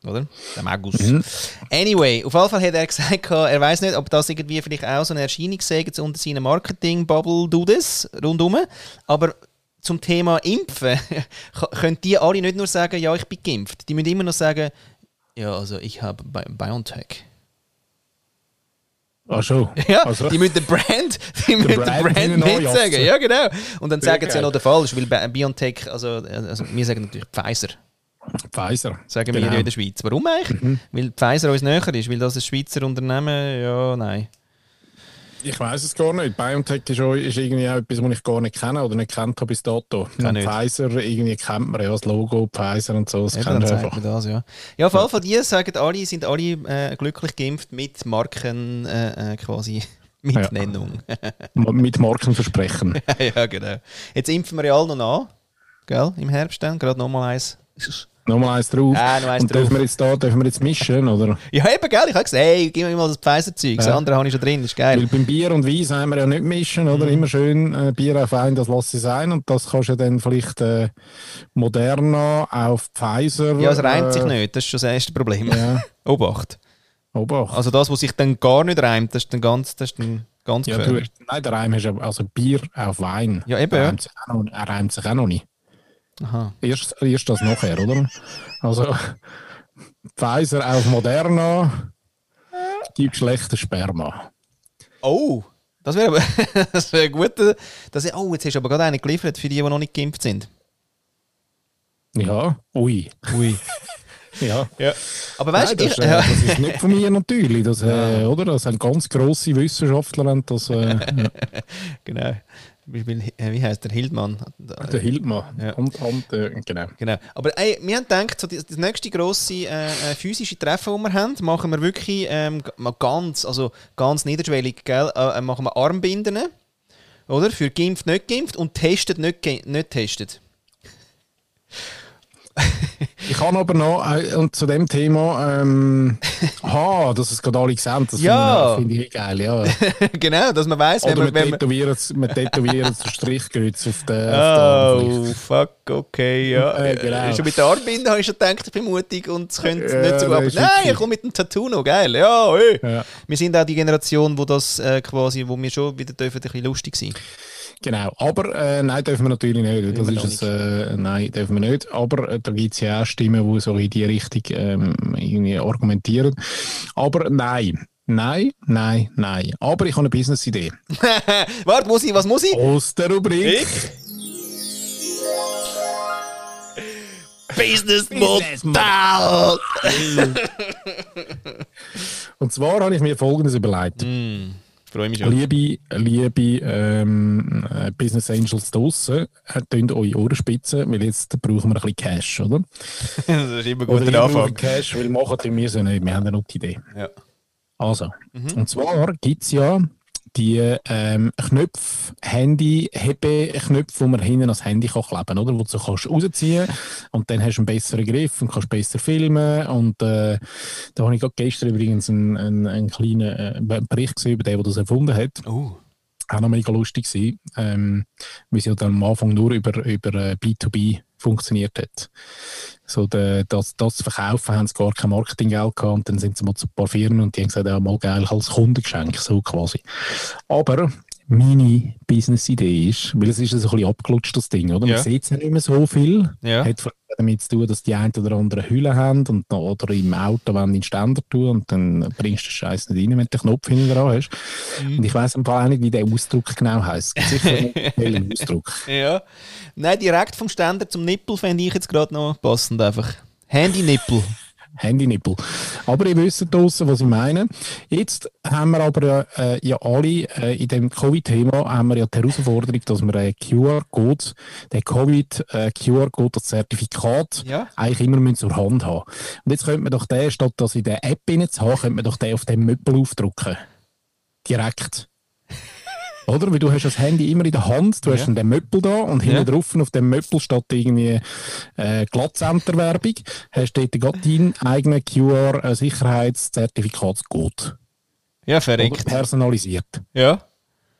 Oder? Der Magus. Mhm. Anyway, auf jeden Fall hat er gesagt, er weiß nicht, ob das irgendwie vielleicht auch so eine Erscheinung jetzt unter seinen Marketing-Bubble-Dudes rundum. Aber zum Thema Impfen können die alle nicht nur sagen, ja, ich bin geimpft. Die müssen immer noch sagen, ja, also ich habe Bi BioNTech. Ach schon. Ja, also, die müssen den Brand, die müssen den Brand mitsagen. anjassen. Ja, genau. Und dann sagen sie ja noch den falsch, weil Bi- BioNTech, also, also wir sagen natürlich Pfizer, Pfizer. sagen wir Genau. ja in der Schweiz. Warum eigentlich? Weil Pfizer uns näher ist, weil das ein Schweizer Unternehmen, ja, nein. Ich weiß es gar nicht. BioNTech ist, auch, ist irgendwie auch etwas, was ich gar nicht kenne oder nicht kennt habe bis dato. Pfizer, irgendwie kennt man ja das Logo, Pfizer und so, das Eben, kennt einfach. das, ja. Ja, auf jeden Fall, die sagen alle, sind alle äh, glücklich geimpft mit Marken, äh, äh, quasi, Mitnennung. Mit Markenversprechen. Ja. genau. Jetzt impfen wir ja alle noch nach, gell, im Herbst dann, gerade nochmal eins. Nochmal eins drauf. Ah, noch eins und dürfen drauf. wir jetzt da, dürfen wir jetzt mischen, oder? Ja, eben, gell, ich habe gesagt, hey, gib mir mal das Pfizer-Zeug, das Ja. andere habe ich schon drin, ist geil. Weil beim Bier und Wein sagen wir ja nicht mischen, oder? Mhm. Immer schön äh, Bier auf Wein, das lasse ich sein. Und das kannst du dann vielleicht äh, Moderna auf Pfizer. Ja, es reimt äh, sich nicht, das ist schon das erste Problem. Ja, Obacht. Obacht. Also das, was sich dann gar nicht reimt, das ist dann ganz, das ist dann ganz ja, du, nein, der Reim ist ja, also Bier auf Wein. Ja, eben, Er ja. reimt sich auch noch, er reimt sich auch noch nicht. Aha. Erst, erst das nachher, oder? Also, Pfizer auf Moderna gibt schlechter Sperma. Oh, das wäre das wäre gut. äh, Das, oh, jetzt hast du aber gerade einen geliefert für die, die noch nicht geimpft sind. Ja, ui. Ui. Ja. Ja. Aber weißt du, das, ich, äh, ja. das ist nicht von mir natürlich. Das, äh, oder? das sind ganz grosse Wissenschaftler. Das, äh, genau. Wie, wie, heißt der Hildmann? der Hildmann. Ja. Und, und, äh, genau. Genau. Aber ey, wir haben gedacht, so das, das nächste grosse äh, äh, physische Treffen, das wir haben, machen wir wirklich ähm, mal ganz, also ganz niederschwellig, gell? Äh, äh, machen wir Armbinden, oder? Für geimpft, nicht geimpft und testet, nicht, nicht testet. Ich kann aber noch äh, und zu dem Thema, ähm, ha, dass es gerade alle sehen, das Ja. finde ich, finde ich geil. Ja. genau, dass man weiss, wenn Oder man... Wenn man tätowieren es Strichkreuz auf den auf Oh, Arm. fuck, okay, ja. Äh, genau. Schon mit der Armbinde habe ich schon gedacht, vermutung, und es könnte Ja, nicht so Aber nein, ich komme mit dem Tattoo noch, geil, ja, hey. Ja. Wir sind auch die Generation, wo das äh, quasi, wo wir schon wieder dürfen, ein bisschen lustig sein Genau, aber äh, nein, dürfen wir natürlich nicht. Das ist es, äh, nein, dürfen wir nicht. Aber äh, da gibt es ja auch Stimmen, die so in die Richtung ähm, irgendwie argumentieren. Aber nein, nein, nein, nein. Aber ich habe eine Business-Idee. Warte, muss ich, was muss ich? Aus der Rubrik. Business Modell! Und zwar habe ich mir Folgendes überlegt. Freue mich schon. Liebe, liebe ähm, äh, Business Angels draussen, äh, tönt eure Ohren spitzen, weil jetzt brauchen wir ein bisschen Cash, oder? das ist immer ein Oder guter ihr braucht Anfang. Cash, weil machen wir so nicht. Wir haben eine gute Idee. Ja. Also, und zwar gibt es ja die ähm, Knöpfe, Handy, Hebeknöpfe, die man hinten ans Handy kann kleben oder? Wo du kannst rausziehen und dann hast du einen besseren Griff und kannst besser filmen. Und äh, da habe ich gerade gestern übrigens einen, einen, einen kleinen äh, Bericht gesehen über den, der das erfunden hat. Uh. Auch noch mega lustig gewesen, ähm, weil es ja dann am Anfang nur über, über äh, B2B funktioniert hat. So de, das, das zu verkaufen, haben sie gar kein Marketinggeld gehabt und dann sind sie mal zu ein paar Firmen und die haben gesagt, ja, mal geil als Kundengeschenk, so quasi. Aber meine Business-Idee ist, weil es ist ein bisschen abgelutscht, das Ding, oder? Ja. Man sieht es ja nicht mehr so viel. Ja. Hat damit zu tun, dass die einen oder anderen Hülle haben und, noch- oder im Auto wollen den Ständer tun und dann bringst du den Scheiß nicht rein, wenn du den Knopf hinten dran hast. Mhm. Und ich weiss im Fall auch nicht, wie der Ausdruck genau heisst. Sicher einen Ausdruck. Ja. Nein, direkt vom Ständer zum Nippel fände ich jetzt gerade noch passend einfach. Handy-Nippel. Handynippel. Aber ihr wisst draussen, was ich meine. Jetzt haben wir aber äh, ja alle äh, in dem Covid-Thema haben wir ja die Herausforderung, dass wir einen QR-Code, den Covid-QR-Code, das Zertifikat, Ja. eigentlich immer müssen zur Hand haben. Und jetzt könnte man doch den, statt das in der App zu haben, könnte man doch den auf dem Möppel aufdrucken. Direkt. Oder? Weil du hast das Handy immer in der Hand, du hast Ja. den Möppel da und hinten Ja. drauf auf dem Möppel statt irgendwie äh, Glatzcenter-Werbung, hast du dort gerade deinen eigenen QR-Sicherheitszertifikatscode. Ja, Oder verreckt. personalisiert. Ja.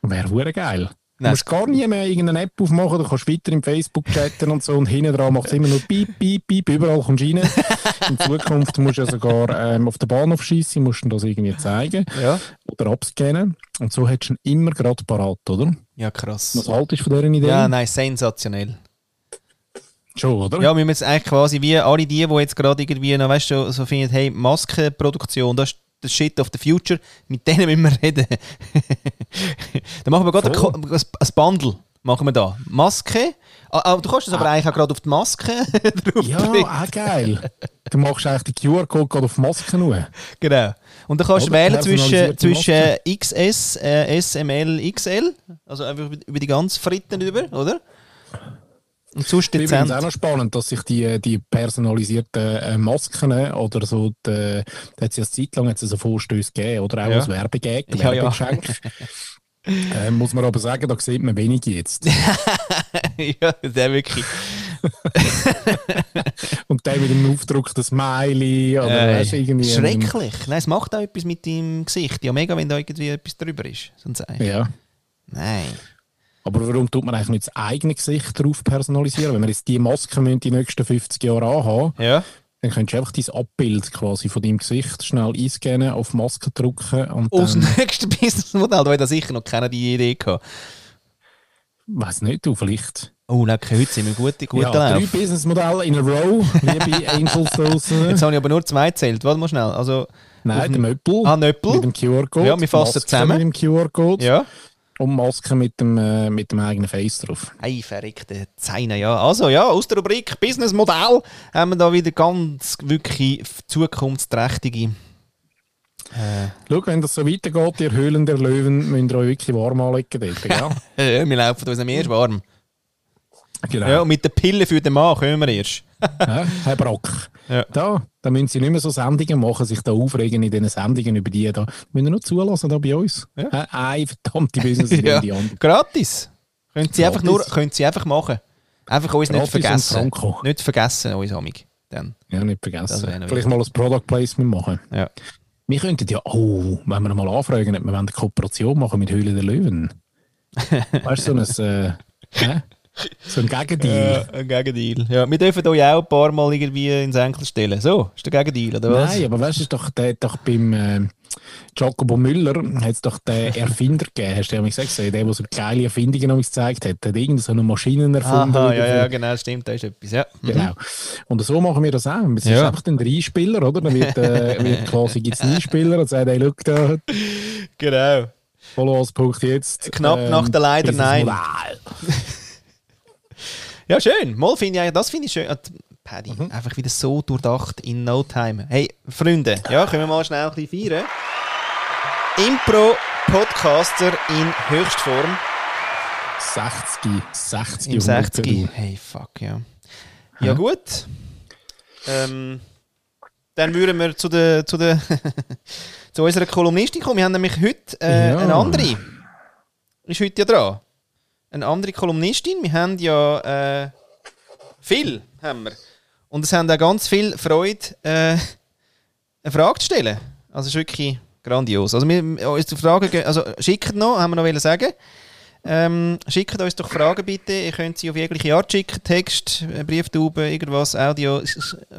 Wäre hure geil. Du musst gar nie mehr irgendeine App aufmachen, du kannst weiter im Facebook chatten und so und hinten dran macht es immer nur piep, piep, piep, überall kommst du rein. In Zukunft musst du ja sogar ähm, auf den Bahnhof schießen, musst du das irgendwie zeigen Ja. oder abscannen und so hättest du ihn immer gerade parat, oder? Ja, krass. Was haltest du von dieser Idee? Ja, nein, sensationell. Schon, oder? Ja, wir müssen eigentlich quasi wie alle die, die jetzt gerade irgendwie noch, weißt du, so finden, hey, Maskenproduktion, das ist das Shit of the future, mit denen müssen wir reden. Dann machen wir gerade. Ko- ein ein Bundle. Machen wir da. Maske. Ah, ah, du kannst es aber eigentlich auch gerade auf die Maske drauf Ja, auch geil. Du machst eigentlich den QR-Code gerade auf die Maske nur. Genau. Und dann kannst du wählen zwischen, zwischen XS, äh, SML, XL. Also einfach über, über die ganze Fritten über, oder? Und sonst Übrigens dezent. auch noch spannend, dass sich die, die personalisierten äh, Masken oder so, da hat es ja eine Zeit lang ja so Vorstöße gegeben oder auch Ja. als Werbegag, Ja, ja. Werbegeschenk. äh, muss man aber sagen, da sieht man wenig jetzt. ja, der wirklich. Und der mit dem Aufdruck das Smiley oder Äh, weißt, irgendwie. schrecklich. Nein, es macht auch etwas mit deinem Gesicht. Ja, mega, wenn da irgendwie etwas drüber ist. Sonst Ja. Nein. Aber warum tut man eigentlich nicht das eigene Gesicht drauf personalisieren? Wenn wir jetzt die Maske müssen die nächsten 50 Jahre anhaben, Ja. dann könntest du einfach dein Abbild quasi von deinem Gesicht schnell einscannen, auf die Maske drücken und Aus dem nächsten Businessmodell, da hat er sicher noch keiner die Idee gehabt. weiß nicht, du vielleicht. Oh, lecker, heute sind wir gut, gut ja, drei Lauf. Businessmodelle in a row, liebe Angels draussen. Jetzt habe ich aber nur zwei gezählt. Warte mal schnell. Also, Nein, dem- der Möppel Ah, Nöppel. mit dem QR-Code. Ja, wir fassen Maske zusammen. mit dem QR-Code Ja. Und Maske mit dem, äh, mit dem eigenen Face drauf. Ei, verreckte Zeine, ja. Also ja, aus der Rubrik Businessmodell haben wir da wieder ganz wirklich zukunftsträchtige. Äh, Schau, wenn das so weitergeht, ihr Höhlen der Löwen, müsst ihr euch wirklich warm anlegen dort, gell? äh, wir laufen uns am erst warm. Genau. Ja, und mit der Pille für den Mann können wir erst. Ja, Herr Brock. Ja. Da, da müssen Sie nicht mehr so Sendungen machen, sich da aufregen in diesen Sendungen über die da. Müssen Sie nur zulassen da bei uns. Ja. Eine verdammte Business-Idee Ja. die andere. Gratis. Können Sie, einfach nur, können Sie einfach machen. Einfach uns Gratis nicht vergessen. Nicht vergessen, uns amig. Dann. Ja, nicht vergessen. Vielleicht mal ein Product Placement machen. Ja. Wir könnten ja, oh, wenn wir mal anfragen, ob wir eine Kooperation machen mit Höhle der Löwen. weißt du, so ein, äh? So ein Gegendeal. Ja, ein Gegendeal. Ja, wir dürfen euch auch ein paar Mal irgendwie ins Enkel stellen. So, ist der Gegendeal, oder was? Nein, aber weißt du, ist doch, der, doch beim äh, Jacobo Müller hat es doch den Erfinder gegeben, hast du ja gesagt, der, der so geile Erfindungen gezeigt hat, hat irgendeine so eine Maschinen erfunden. Aha, ja, ja, genau, stimmt, da ist etwas, ja. Mhm. Genau. Und so machen wir das auch. Es ist Ja. einfach ein Dreispieler, oder? Dann wird, äh, wird quasi gibt's einen Spieler und sagt, hey, schau da, Genau. Follow-us-Punkt jetzt. ähm, Knapp nach der Leider Nein. Ja, schön. Mal finde ich, das finde ich schön. Paddy, Mhm. einfach wieder so durchdacht in no time. Hey, Freunde, ja, können wir mal schnell ein bisschen feiern. Impro-Podcaster in Höchstform 60, 60, im 100 60. Hey, fuck, ja. Ja, gut. Ähm, dann würden wir zu der, zu der zu unserer Kolumnistin kommen. Wir haben nämlich heute äh, Ja. eine andere. Ist heute ja dran. Eine andere Kolumnistin. Wir haben ja äh, viel, haben wir. Und es haben auch ganz viel Freude, äh, eine Frage zu stellen. Also es ist wirklich grandios. Also wir, uns die Fragen, also schickt noch, haben wir noch sagen. Ähm, schickt uns doch Fragen bitte. Ihr könnt sie auf jegliche Art schicken. Text, äh, Brieftauben, irgendwas, Audio,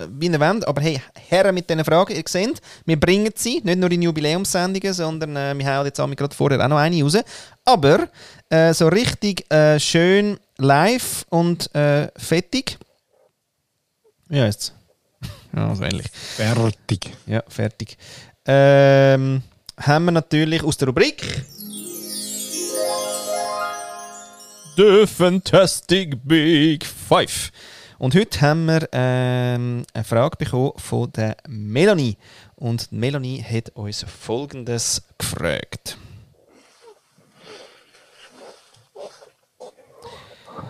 wie ihr wollt. Aber hey, her mit diesen Fragen. Ihr seht, wir bringen sie, nicht nur in Jubiläumssendungen, sondern äh, wir hauen jetzt einmal gerade vorher auch noch eine raus. Aber äh, so richtig äh, schön live und äh, fettig. Ja, jetzt. Ja, so ähnlich. Fertig. Ja, fertig. Ähm, haben wir natürlich aus der Rubrik The Fantastic Big Five. Und heute haben wir ähm, eine Frage bekommen von der Melanie. Und Melanie hat uns Folgendes gefragt.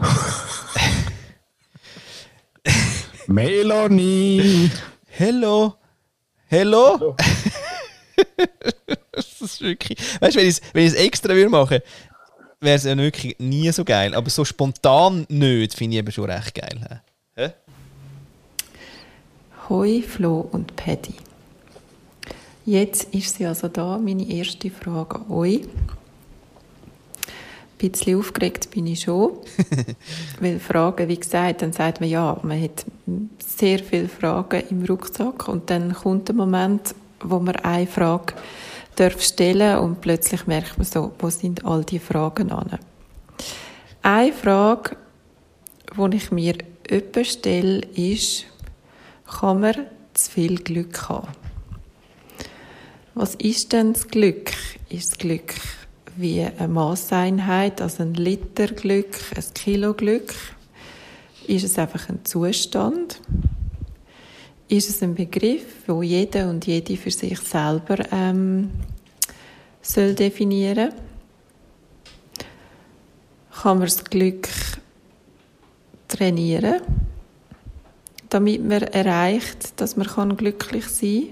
Melanie! Hello. Hello. das ist wirklich. Weißt du, wenn ich es extra würde machen wäre es ja wirklich nie so geil. Aber so spontan nicht, finde ich eben schon recht geil. hä? Hoi, Flo und Paddy. Jetzt ist sie also da, meine erste Frage an euch. Ein bisschen aufgeregt bin ich schon. weil Fragen, wie gesagt, dann sagt man ja, man hat sehr viele Fragen im Rucksack und dann kommt der Moment, wo man eine Frage darf stellen und plötzlich merkt man so, wo sind all die Fragen an? Eine Frage, die ich mir öppe stelle, ist, kann man zu viel Glück haben? Was ist denn das Glück? Ist das Glück wie eine Maßeinheit, also ein Liter Glück, ein Kilo Glück? Ist es einfach ein Zustand? Ist es ein Begriff, wo jeder und jede für sich selber ähm, soll definieren? Kann man das Glück trainieren? damit man erreicht, dass man glücklich sein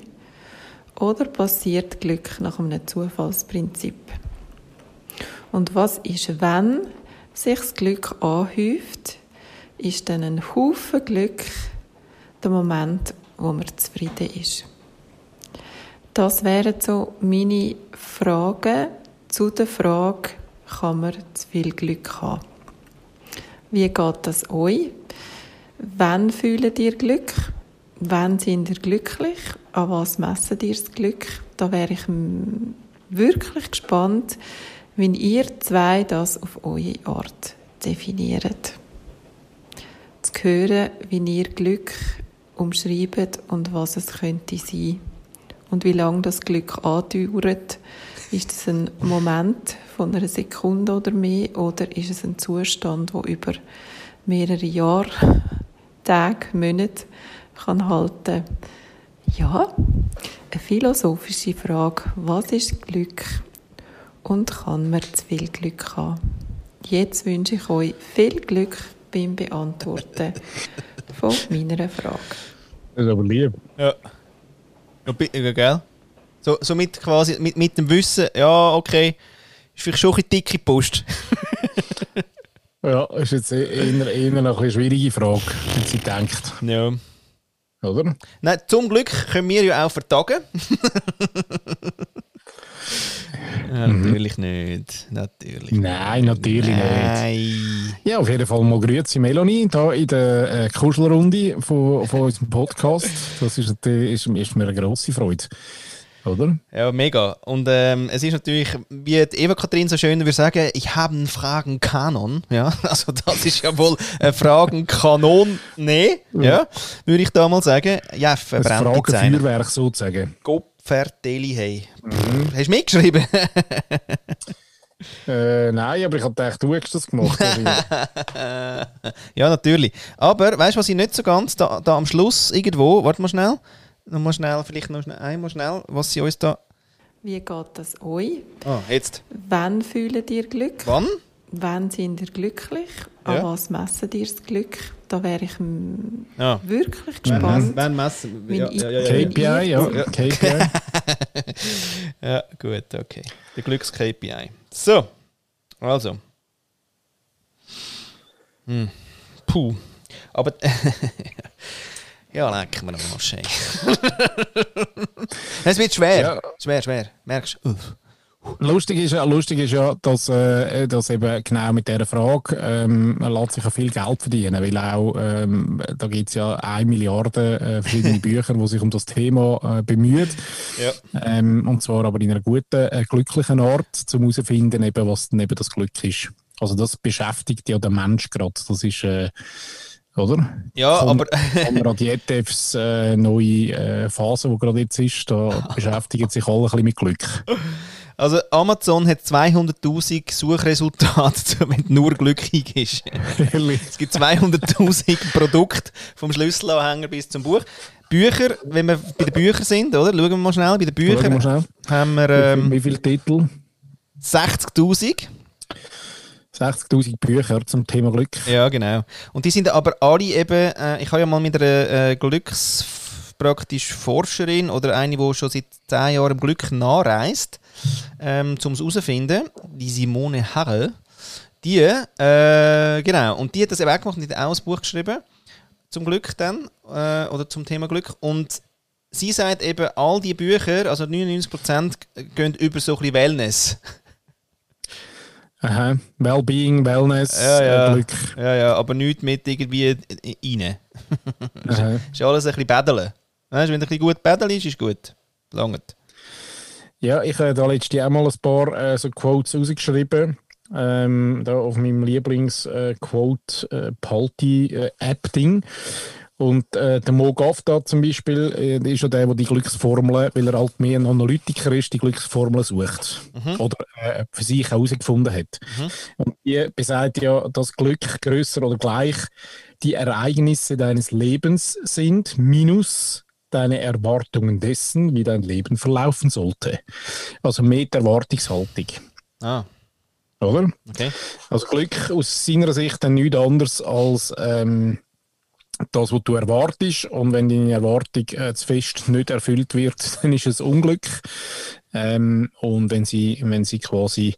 kann? Oder passiert Glück nach einem Zufallsprinzip? Und was ist, wenn sich das Glück anhäuft, ist dann ein Haufen Glück der Moment, wo man zufrieden ist. Das wären so meine Fragen zu der Frage, kann man zu viel Glück haben? Wie geht das euch? Wann fühlt ihr Glück? Wann sind ihr glücklich? An was messen ihr das Glück? Da wäre ich wirklich gespannt, wenn ihr zwei das auf eure Art definiert. Zu hören, wie ihr Glück umschreibt und was es könnte sein. Und wie lange das Glück andauert. Ist es ein Moment von einer Sekunde oder mehr oder ist es ein Zustand, wo über mehrere Jahre, Tage, Monate kann halten? Ja, eine philosophische Frage. Was ist Glück und kann man zu viel Glück haben? Jetzt wünsche ich euch viel Glück beim Beantworten von meiner Frage. Das ist aber lieb. Ja. Ja, ja, gell? So, so mit, quasi, mit, mit dem Wissen, ja, okay, ist vielleicht schon ein bisschen dicke Post. Ja, ist jetzt eher, eher noch eine schwierige Frage, wenn sie denkt. ja. Oder? Nein, zum Glück können wir ja auch vertagen. Ja, natürlich nicht. Natürlich. Nein, natürlich nicht. Nein. Ja, auf jeden Fall mal grüezi Melanie, da in der äh, Kuschelrunde von, von unserem Podcast. Das ist, ist, ist mir eine grosse Freude. Oder? Ja, mega. Und ähm, es ist natürlich, wie Eva-Kathrin so schön würde sagen, ich habe einen Fragenkanon. Ja, also das ist ja wohl ein Fragenkanon. Nee, ja, würde ich da mal sagen. Ja, Ein verbrennt die Zähne. Fragenfeuerwerk sozusagen. Gopferteli, hey. Hast du mitgeschrieben? Äh, nein, aber ich habe gedacht, du hast das gemacht. Ja, natürlich. Aber weißt du, was ich nicht so ganz da, da am Schluss irgendwo, warte mal schnell, noch mal schnell, vielleicht noch schnell, einmal schnell, was sie uns da. Wie geht das euch? Ah, jetzt. Wann fühlt ihr Glück? Wann? Wann sind ihr glücklich? An Ja. was messen ihr das Glück? Da wäre ich mm, Ja. wirklich gespannt. Wann messen? Wenn ich- KPI, ja. Ja. KPI. Ja, gut, okay. Der Glücks-KPI. So, also. Hm. Puh. Aber. ja, leck mir am Arsch. ey. Es wird schwer. Ja. Schwer, schwer. Merkst du? Lustig ist ja, lustig ist ja dass, äh, dass eben genau mit dieser Frage ähm, man lässt sich ja viel Geld verdienen, weil auch ähm, da gibt es ja eine Milliarde äh, verschiedene Bücher, die sich um das Thema äh, bemühen. Ja. Ähm, und zwar aber in einer guten, äh, glücklichen Art, um herauszufinden, eben, was dann eben das Glück ist. Also das beschäftigt ja den Mensch gerade. Das ist, äh, oder? Ja, Kon- aber. Konrad Jetefs äh, neue äh, Phase, die gerade jetzt ist, da beschäftigen sich alle ein bisschen mit Glück. Also Amazon hat 200.000 Suchresultate, wenn du nur glücklich ist. Ehrlich. Es gibt 200.000 Produkte vom Schlüsselanhänger bis zum Buch. Bücher, wenn wir bei den Büchern sind, oder? Schauen wir mal schnell. Bei den wir Büchern schnell. haben wir ähm, Wie viele Titel? 60.000. 60.000 Bücher zum Thema Glück. Ja, genau. Und die sind aber alle eben, äh, ich habe ja mal mit einer äh, Glücks praktisch Forscherin oder eine, die schon seit 10 Jahren im Glück nachreist, ähm, um es herauszufinden, die Simone Harre, die, äh, genau, und die hat das eben auch gemacht und die hat auch ein Buch geschrieben, zum Glück dann, äh, oder zum Thema Glück und sie sagt eben, all die Bücher, also 99% gehen über so ein bisschen Wellness. Aha. Wellbeing, Wellness, Ja, ja. Äh, Glück. Ja, ja, aber nichts mit irgendwie rein. Aha. Ist alles ein bisschen Bädeln. Weißt wenn du ein bisschen gut Bädeln ist, ist gut. Langt. Ja, ich habe da letztens auch mal ein paar äh, so Quotes rausgeschrieben. Ähm, da auf meinem Lieblings-Quote äh, Palti-App-Ding. Und äh, der Mo Gafta zum Beispiel äh, ist ja der, der die Glücksformeln, weil er halt mehr ein Analytiker ist, die Glücksformeln sucht. Oder äh, für sich herausgefunden hat. Und die besagt ja, dass Glück größer oder gleich die Ereignisse deines Lebens sind, minus deine Erwartungen dessen, wie dein Leben verlaufen sollte. Also mit Erwartungshaltung. Ah, Oder? okay. Also Glück aus seiner Sicht dann nichts anderes als ähm, das, was du erwartest. Und wenn deine Erwartung äh, zu fest nicht erfüllt wird, dann ist es Unglück. Ähm, und wenn sie, wenn sie quasi,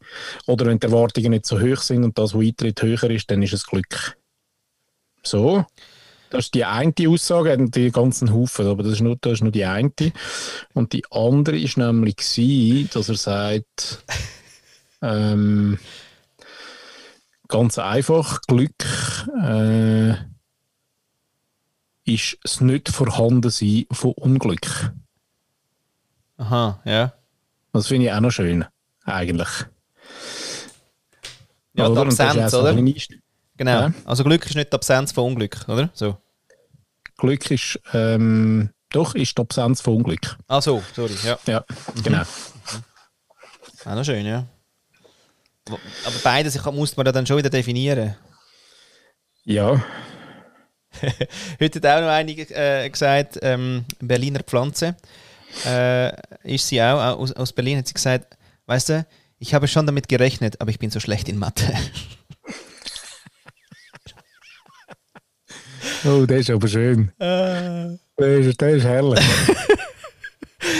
oder wenn die Erwartungen nicht so hoch sind und das, was eintritt, höher ist, dann ist es Glück. So. Das ist die eine Aussage, die ganzen Haufen, aber das ist nur, das ist nur die eine. Und die andere ist nämlich gewesen, dass er sagt, ähm, ganz einfach, Glück äh, ist das Nicht-Vorhandensein von Unglück. Aha, ja. Das finde ich auch noch schön, eigentlich. Ja, Absenz, auch so oder? Genau. Ja. Also Glück ist nicht die Absenz von Unglück, oder? So. Glück ist, ähm, doch, ist die Absenz von Unglück. Ah so, sorry, ja. Ja, genau. Auch noch schön, ja. Aber beides ich- muss man dann schon wieder definieren. Ja, Heute hat auch noch einige äh, gesagt, ähm, Berliner Pflanze. Äh, ist sie auch, auch aus, aus Berlin hat sie gesagt, weißt du, ich habe schon damit gerechnet, aber ich bin so schlecht in Mathe. oh, das ist aber schön. Äh. Das ist, das ist herrlich.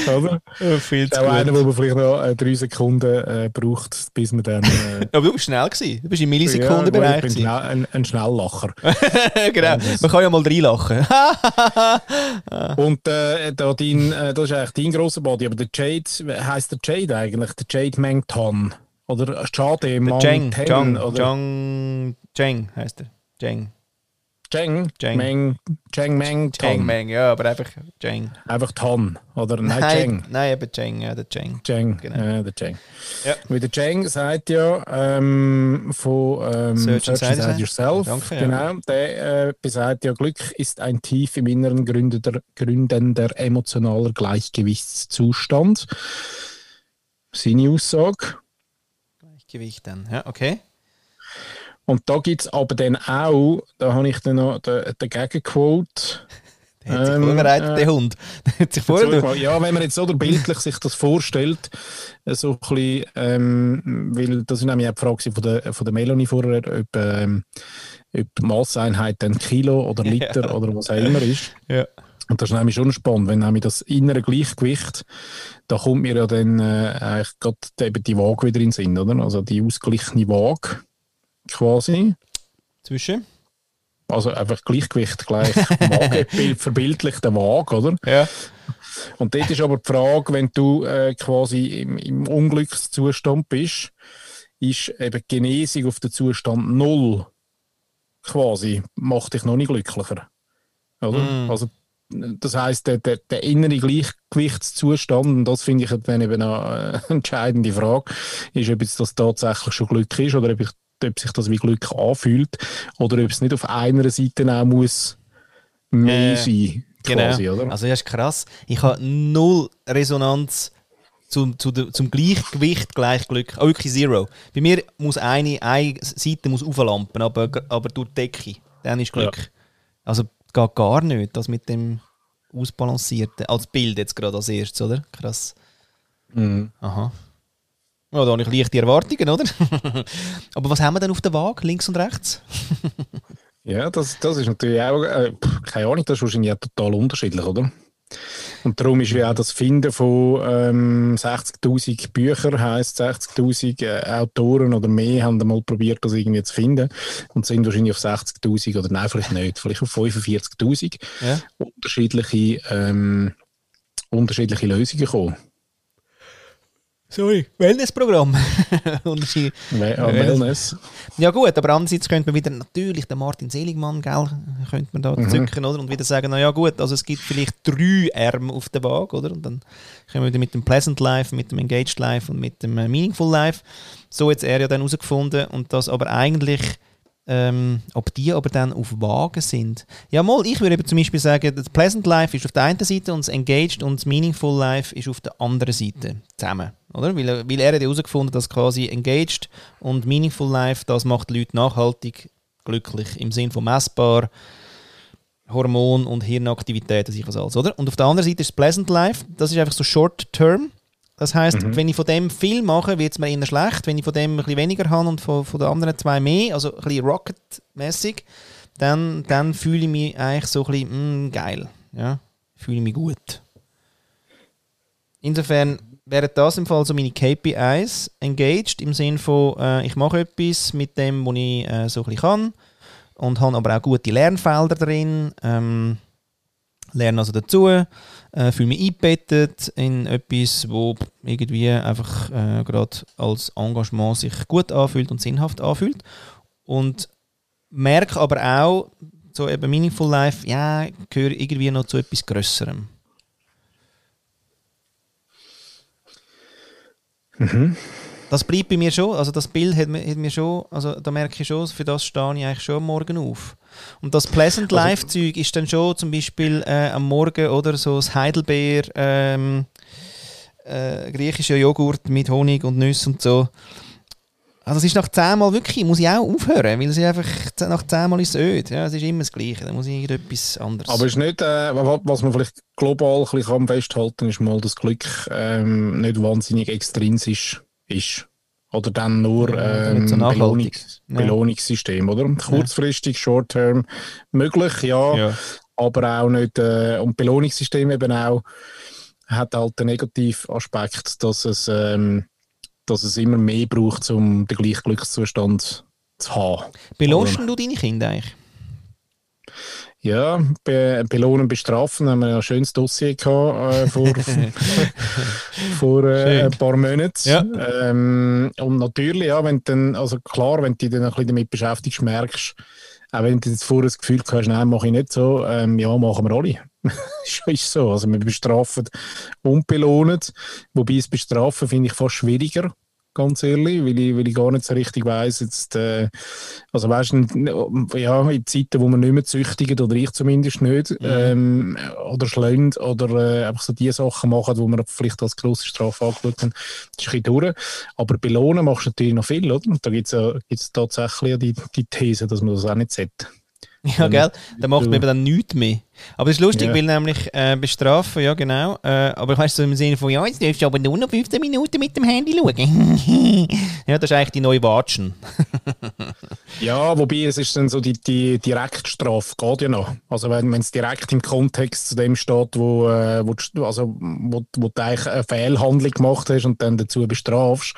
Oder? viel Das ist auch einer, man vielleicht noch drei Sekunden äh, braucht, bis man dann. Äh, Aber du bist schnell gewesen. Du bist im ja, Millisekundenbereich. ich bin ein, ein Schnelllacher. genau. Man kann ja mal reinlachen. Und äh, da dein, äh, das ist eigentlich dein grosser Body, aber der Jade, heisst der Jade eigentlich? Der Jade Mengton? Oder Jade Der Mengton? Oder Jeng, Jeng heisst er. Jeng. Jeng? Jeng. Meng, Jeng Mengton. Jeng, Meng, ja, aber einfach Jeng. Einfach Ton. Oder nein, Nein, Jeng. nein, eben Jeng, ja, der Jeng. Jeng, Genau. äh, der Jeng. Ja. Weil der Jeng sagt ja ähm, von ähm, Search Search and Satisfy. Side Yourself, Danke, ja. genau, der äh, besagt ja, Glück ist ein tief im Inneren gründender, gründender emotionaler Gleichgewichtszustand. Seine Aussage. Gewicht dann. Ja, okay. Und da gibt es aber dann auch, da habe ich dann noch den, den Gegenquote. Der hat sich Ähm, vorbereitet, äh, der Hund. Der hat sich. Entschuldigung, Ja, wenn man jetzt so bildlich sich das vorstellt, äh, so ein bisschen, ähm, weil das ist nämlich auch die Frage von der, von der Melanie vorher, ob, ähm, ob die Masseinheit dann Kilo oder Liter Ja. oder was auch immer ist. Ja. Und das ist nämlich schon spannend, wenn nämlich das innere Gleichgewicht, da kommt mir ja dann äh, eigentlich gerade eben die Waage wieder in den Sinn, oder? Also die ausgeglichene Waage quasi. Zwischen? Also einfach Gleichgewicht gleich verbildlich der Waage, oder? Ja. Und dort ist aber die Frage, wenn du äh, quasi im, im Unglückszustand bist, ist eben die Genesung auf den Zustand Null quasi, macht dich noch nicht glücklicher. Oder? Mm. Also, das heisst, der, der, der innere Gleichgewichtszustand, und das finde ich dann eben eine äh, entscheidende Frage, ist, ob jetzt das tatsächlich schon Glück ist oder ob, ich, ob sich das wie Glück anfühlt oder ob es nicht auf einer Seite auch muss mehr Ja, ja. sein, quasi, Genau. oder? Also das ist krass. Ich habe null Resonanz zum, zu der, zum Gleichgewicht gleich Glück. Auch wirklich zero. Bei mir muss eine, eine Seite muss auflampen, aber, aber durch die Decke. Dann ist Glück. Also geht gar nicht, das mit dem Ausbalancierten. Als Bild jetzt gerade als erstes, oder? Krass. Mhm. Aha. Ja, da habe ich leichte Erwartungen, oder? aber was haben wir denn auf der Waage, links und rechts? Ja, das, das ist natürlich auch, äh, keine Ahnung, das ist wahrscheinlich total unterschiedlich, oder? Und darum ist ja auch das Finden von ähm, 60.000 Büchern, heisst 60.000 äh, Autoren oder mehr, haben mal probiert, das irgendwie zu finden und sind wahrscheinlich auf 60.000 oder nein, vielleicht nicht, vielleicht auf 45.000 Ja. unterschiedliche, ähm, unterschiedliche Lösungen gekommen. Sorry. Wellnessprogramm. Unterschied- We an Wellness. Ja gut, aber andererseits könnte man wieder natürlich den Martin Seligmann, gell, könnte man da Mhm. zücken, oder? Und wieder sagen, na ja gut, also es gibt vielleicht drei Arme auf der Waage, oder? Und dann können wir wieder mit dem Pleasant Life, mit dem Engaged Life und mit dem äh, Meaningful Life. So hat er ja dann herausgefunden und das aber eigentlich, ähm, ob die aber dann auf Wagen sind. Ja mal, ich würde eben zum Beispiel sagen, das Pleasant Life ist auf der einen Seite und das Engaged und das Meaningful Life ist auf der anderen Seite zusammen. Oder? Weil, er- weil er hat herausgefunden, dass quasi Engaged und Meaningful Life, das macht die Leute nachhaltig glücklich. Im Sinn von messbar, Hormon und Hirnaktivität, das ich was alles, oder? Und auf der anderen Seite ist Pleasant Life, das ist einfach so Short Term. Das heißt, wenn ich von dem viel mache, wird es mir eher schlecht. Wenn ich von dem ein bisschen weniger habe und von, von den anderen zwei mehr, also ein bisschen Rocket-mäßig, dann, dann fühle ich mich eigentlich so ein bisschen mm, geil. Ja? Fühle ich mich gut. Insofern wären das im Fall so meine KPIs. Engaged im Sinn von, äh, ich mache etwas mit dem, was ich äh, so ein bisschen kann und habe aber auch gute Lernfelder drin. Ähm, lerne also dazu, äh, fühle mich eingebettet in etwas, wo irgendwie einfach äh, gerade als Engagement sich gut anfühlt und sinnhaft anfühlt. Und merke aber auch, so eben Meaningful Life, ja, gehöre irgendwie noch zu etwas Größerem. Das bleibt bei mir schon, also das Bild hat mir, hat mir schon, also da merke ich schon, für das stehe ich eigentlich schon am Morgen auf. Und das Pleasant Life Zeug ist dann schon zum Beispiel äh, am Morgen oder so das Heidelbeer, ähm, äh, griechischer Joghurt mit Honig und Nüssen und so. Also es ist nach zehnmal wirklich, muss ich auch aufhören, weil es ist einfach, nach zehnmal ist es öd. Ja, es ist immer das Gleiche, da muss ich irgendetwas anderes. Aber ist nicht, äh, wa- was man vielleicht global ein bisschen kann festhalten ist mal, dass Glück ähm, nicht wahnsinnig extrinsisch ist. Oder dann nur Ja, ähm, so. Belohnungs Ja. Belohnungssystem, oder? Kurzfristig, short-term möglich, ja, ja. aber auch nicht, äh, und Belohnungssystem eben auch hat halt den Negativaspekt, dass es, ähm, dass es immer mehr braucht, um den gleichen Glückszustand zu haben. Belohnst du deine Kinder eigentlich? Ja, be belohnen, bestrafen, haben wir ja ein schönes Dossier gehabt äh, vor, vor äh, ein paar Monaten. Ja. Ähm, und natürlich, ja, wenn dann, also klar, wenn du dich dann ein bisschen damit beschäftigst, merkst auch wenn du jetzt vorher das Gefühl hast, nein, mache ich nicht so, ähm, ja, machen wir alle. ist, so. Also wir bestrafen und belohnen. Wobei das Bestrafen finde ich fast schwieriger ganz ehrlich, weil ich, weil ich gar nicht so richtig weiss, jetzt, äh, also weißt du, ja, in Zeiten, wo man nicht mehr züchtigen, oder ich zumindest nicht, ähm, oder schlönt, oder äh, einfach so die Sachen machen, wo man vielleicht als grosse Strafe angeschaut haben, das ist ein durch. Aber belohnen machst du natürlich noch viel, oder? Und da gibt es ja, gibt's tatsächlich die, die These, dass man das auch nicht sollte. Ja, gell? Dann macht man eben dann nichts mehr. Aber das ist lustig, Ja. weil nämlich äh, bestrafen, ja genau. Äh, aber ich weiss so im Sinne von, ja, jetzt darfst du aber nur noch 15 Minuten mit dem Handy schauen. ja, das ist eigentlich die neue Watschen. Ja, wobei es ist dann so die, die Direktstrafe, geht ja noch. Also wenn es direkt im Kontext zu dem steht, wo, äh, wo, du- also, wo, wo du eigentlich eine Fehlhandlung gemacht hast und dann dazu bestrafst,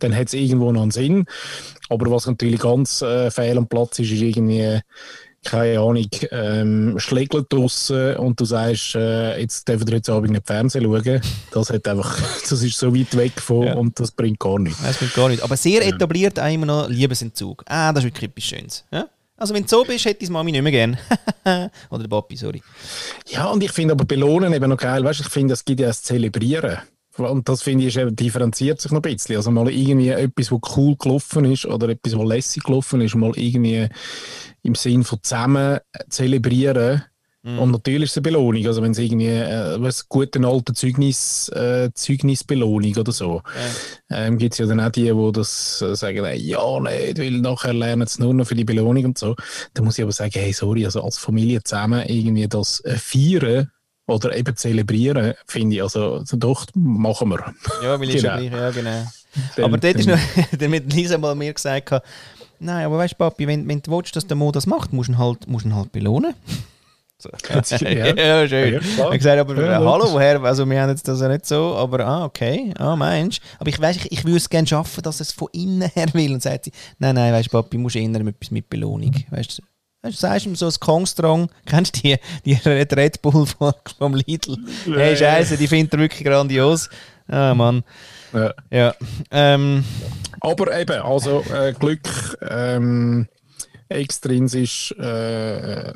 dann hat es irgendwo noch einen Sinn. Aber was natürlich ganz äh, fehl am Platz ist, ist irgendwie, keine Ahnung, ähm, Schlägel draussen und du sagst, äh, jetzt dürfen wir heute Abend nicht Fernsehen schauen. Das, hat einfach, das ist so weit weg von Ja. und das bringt gar nichts. Das bringt gar nicht. Aber sehr etabliert auch immer noch Liebesentzug. Ah, das ist wirklich etwas Schönes. Ja? Also wenn du so bist, hätte ich Mami nicht mehr gern. Oder der Papi, sorry. Ja, und ich finde aber Belohnen eben noch geil. Weißt, ich finde, es gibt ja das Zelebrieren. Und das finde ich, ist differenziert sich noch ein bisschen. Also mal irgendwie etwas, was cool gelaufen ist oder etwas, was lässig gelaufen ist, mal irgendwie im Sinn von zusammen zelebrieren. Und natürlich ist es eine Belohnung. Also wenn es irgendwie, äh, was gute alte Zeugnis, äh, Zeugnisbelohnung oder so. Ähm, gibt es ja dann auch die, die das äh, sagen, äh, ja, nicht, weil nachher lernen sie nur noch für die Belohnung und so. Da muss ich aber sagen, hey, sorry, also als Familie zusammen irgendwie das äh, feiern oder eben zelebrieren, finde ich, also, doch, machen wir. Ja, weil ich Genau. gleich, ja genau. Dann- aber dort ist noch, hat Lisa mal mir gesagt, gehabt, nein, aber weißt du, Papi, wenn, wenn du willst, dass der Mo das macht, musst du ihn halt, musst du ihn halt belohnen. So. Ja. ja, schön. Ja, ich klar. habe gesagt, aber Ja, äh, hallo, woher? Also wir haben jetzt das ja nicht so, aber ah, okay, ah, meinst du? Aber ich weiß, ich, ich würde es gerne schaffen, dass es von innen her will. Und sagt sie, nein, nein, weißt du, Papi, musst eher etwas mit Belohnung. Weißt du, weißt, du, sagst ihm so ein Kongstrong, kennst du die, die Red Bull vom, Lidl? Hey, Scheiße, die findet er wirklich grandios. Ah, Mann. Ja. Ja. Ähm, Aber eben, also äh, Glück ähm, extrinsisch äh, äh,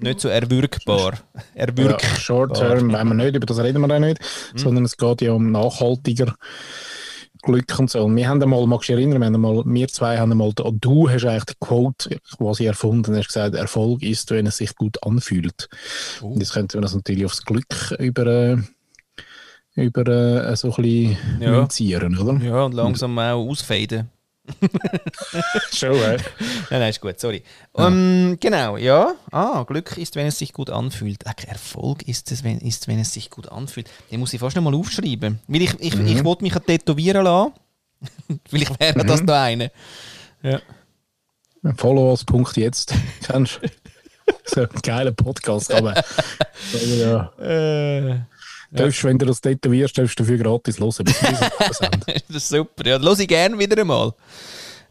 nicht so erwürgbar. Erwürg. ja, Short Term, wenn wir nicht, über das reden wir auch nicht, sondern es geht ja um nachhaltiger Glück und so. Und wir haben einmal, magst du dich erinnern, wir, haben einmal, wir zwei haben einmal, oh, du hast eigentlich die Quote quasi erfunden, hast gesagt, Erfolg ist, wenn es sich gut anfühlt. Und jetzt könnten wir das natürlich aufs Glück über, äh, über äh, so ein bisschen Ja. oder? Ja, und langsam auch ausfaden. Schon, äh. Nein, nein, ist gut, sorry. Ähm, genau, ja. Ah, Glück ist, wenn es sich gut anfühlt. Ach, Erfolg ist es, wenn, ist, wenn es sich gut anfühlt. Den muss ich fast noch mal aufschreiben. Weil ich, ich, ich wollte mich tätowieren lassen. Vielleicht wäre das noch eine. Ja. Follow als Punkt jetzt. Kennst du? So ein geiler Podcast, aber, aber ja. Äh, Darfst, wenn du das tätowierst, darfst du dafür gratis hören. das ist super. Ja, das höre ich gerne wieder einmal.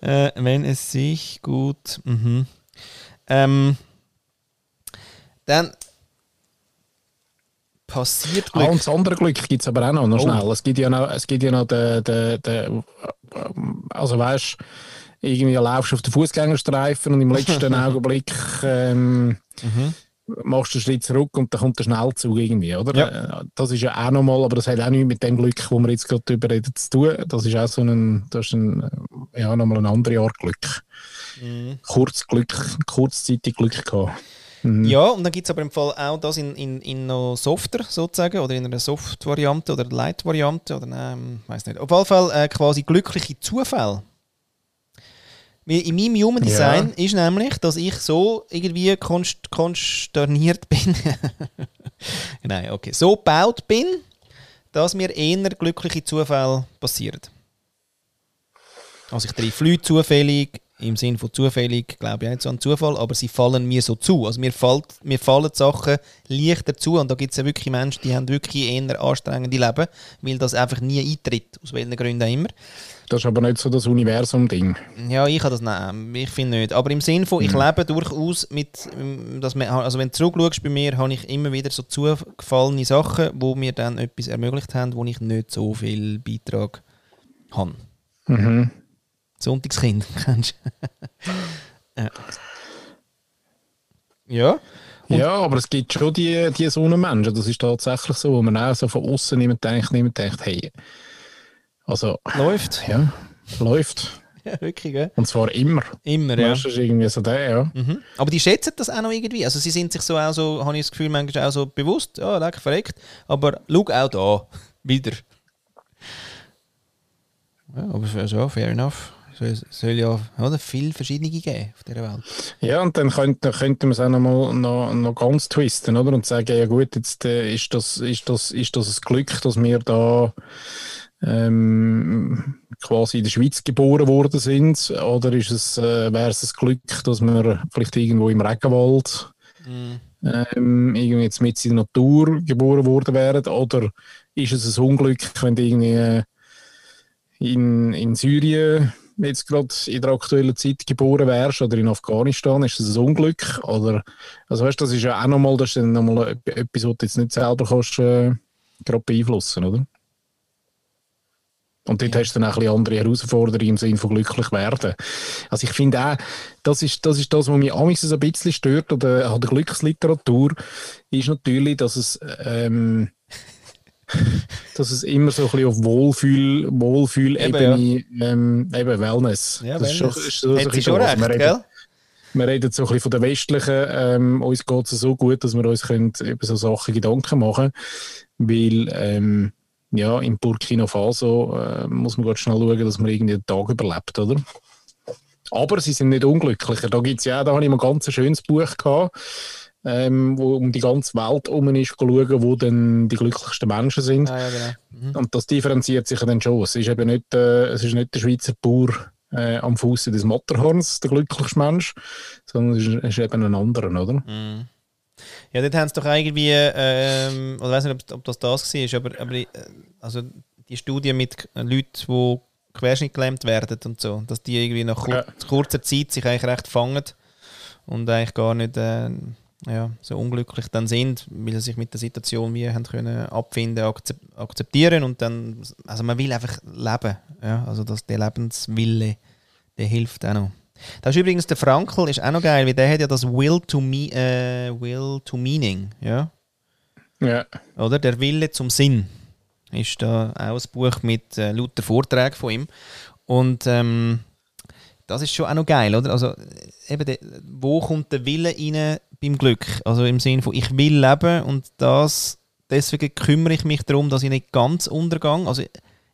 Äh, wenn es sich gut. Mhm. Ähm, dann passiert Ah, Glück. und das andere Glück gibt es aber auch noch, noch Oh. schnell. Es gibt ja noch, es gibt ja noch den, den, den also weißt irgendwie laufst du auf den Fußgängerstreifen und im letzten Augenblick ähm, machst du einen Schritt zurück und dann kommt der Schnellzug irgendwie, oder? Ja. Äh, Das ist ja auch nochmal, aber das hat auch nichts mit dem Glück, wo wir jetzt gerade drüber reden, zu tun. Das ist auch so ein, das ist ein, äh, ja, nochmal eine andere Art Glück. Kurzglück, kurzzeitig Glück gehabt. Ja, und dann gibt es aber im Fall auch das in, in, in noch softer sozusagen oder in einer Soft-Variante oder Light-Variante oder nein, weiß nicht. Auf jeden Fall äh, quasi glückliche Zufälle. In meinem Human Design ist nämlich, dass ich so irgendwie konst konsterniert bin. Nein, okay. So gebaut bin, dass mir eher glückliche Zufälle passieren. Also ich treffe Leute zufällig, im Sinn von zufällig, glaube ich nicht so an Zufall, aber sie fallen mir so zu. Also mir, fällt, mir fallen die Sachen leichter zu und da gibt es ja wirklich Menschen, die haben wirklich eher anstrengende Leben, weil das einfach nie eintritt, aus welchen Gründen auch immer. Das ist aber nicht so das Universum-Ding. Ja, ich kann das nehmen. Ich finde nicht. Aber im Sinn von, ich lebe durchaus mit, dass man, also wenn du zurückschaust bei mir, habe ich immer wieder so zugefallene Sachen, wo mir dann etwas ermöglicht haben, wo ich nicht so viel Beitrag habe. Mhm. Sonntagskind, kennst du? ja. ja. Ja, aber es gibt schon die, die so einen Menschen, das ist tatsächlich so, wo man auch so von außen niemand denkt, niemand denkt, hey, also, Läuft. ja, läuft. Ja, wirklich, gell? Und zwar immer. Immer, ja. Ist irgendwie so der, ja. Mhm. Aber die schätzen das auch noch irgendwie. Also sie sind sich so auch so, habe ich das Gefühl, manchmal auch so bewusst, ja, lecker verreckt. Aber schau auch da, wieder. Ja, aber so, fair enough. Es soll ja oder, viel verschiedene geben auf dieser Welt. Ja, und dann könnte, könnte man es auch noch, mal, noch, noch ganz twisten, oder? Und sagen, ja gut, jetzt äh, ist, das, ist, das, ist das ein Glück, dass wir da ähm, quasi in der Schweiz geboren worden sind? Oder ist es, äh, wäre es ein Glück, dass wir vielleicht irgendwo im Regenwald ähm, irgendwie jetzt mit in der Natur geboren worden wären? Oder ist es ein Unglück, wenn du irgendwie äh, in, in Syrien jetzt gerade in der aktuellen Zeit geboren wärst oder in Afghanistan, ist das ein Unglück? Oder, also weißt, das ist ja auch nochmal, das ist dann nochmal etwas, was du jetzt nicht selber kannst, äh, gerade beeinflussen, oder? Und dort hast du dann auch ein bisschen andere Herausforderungen im Sinne von glücklich werden. Also ich finde auch, das ist, das ist das, was mich amigs so ein bisschen stört oder an der Glücksliteratur, ist natürlich, dass es ähm, dass es immer so ein bisschen auf Wohlfühl, Wohlfühl-Ebene, ähm, eben Wellness. Ja, das ist Wellness. schon, ist ein sie bisschen schon recht, wir, reden, wir reden so ein bisschen von der westlichen, ähm, uns geht es so gut, dass wir uns können über so Sachen Gedanken machen weil ähm, ja, in Burkina Faso äh, muss man ganz schnell schauen, dass man irgendwie den Tag überlebt, oder? Aber sie sind nicht unglücklicher. Da gibt's ja, da habe ich mal ein ganz schönes Buch gehabt, ähm, wo um die ganze Welt herum ist, schauen, wo dann die glücklichsten Menschen sind. Ah, ja, genau. Mhm. Und das differenziert sich dann schon. Es ist eben nicht, äh, es ist nicht der Schweizer Bauer äh, am Fuße des Matterhorns, der glücklichste Mensch, sondern es ist, es ist eben ein anderer, oder? Mhm. Ja, dort haben sie doch irgendwie, ähm, ich weiß nicht, ob, ob das das war, aber, aber äh, also die Studie mit Leuten, die querschnittgelähmt werden und so, dass die irgendwie nach kur Ja. kurzer Zeit sich eigentlich recht fangen und eigentlich gar nicht äh, ja, so unglücklich dann sind, weil sie sich mit der Situation wie haben können abfinden, akzep akzeptieren und dann, also man will einfach leben, ja, also dass der Lebenswille, der hilft auch noch. Das ist übrigens der Frankl, ist auch noch geil, weil der hat ja das Will to, me, äh, Will to Meaning, ja, Ja. oder? Der Wille zum Sinn ist da auch ein Buch mit äh, lauter Vorträgen von ihm. Und ähm, das ist schon auch noch geil, oder? Also, äh, eben, de, wo kommt der Wille rein beim Glück? Also im Sinne von, ich will leben und das, deswegen kümmere ich mich darum, dass ich nicht ganz untergang. Also,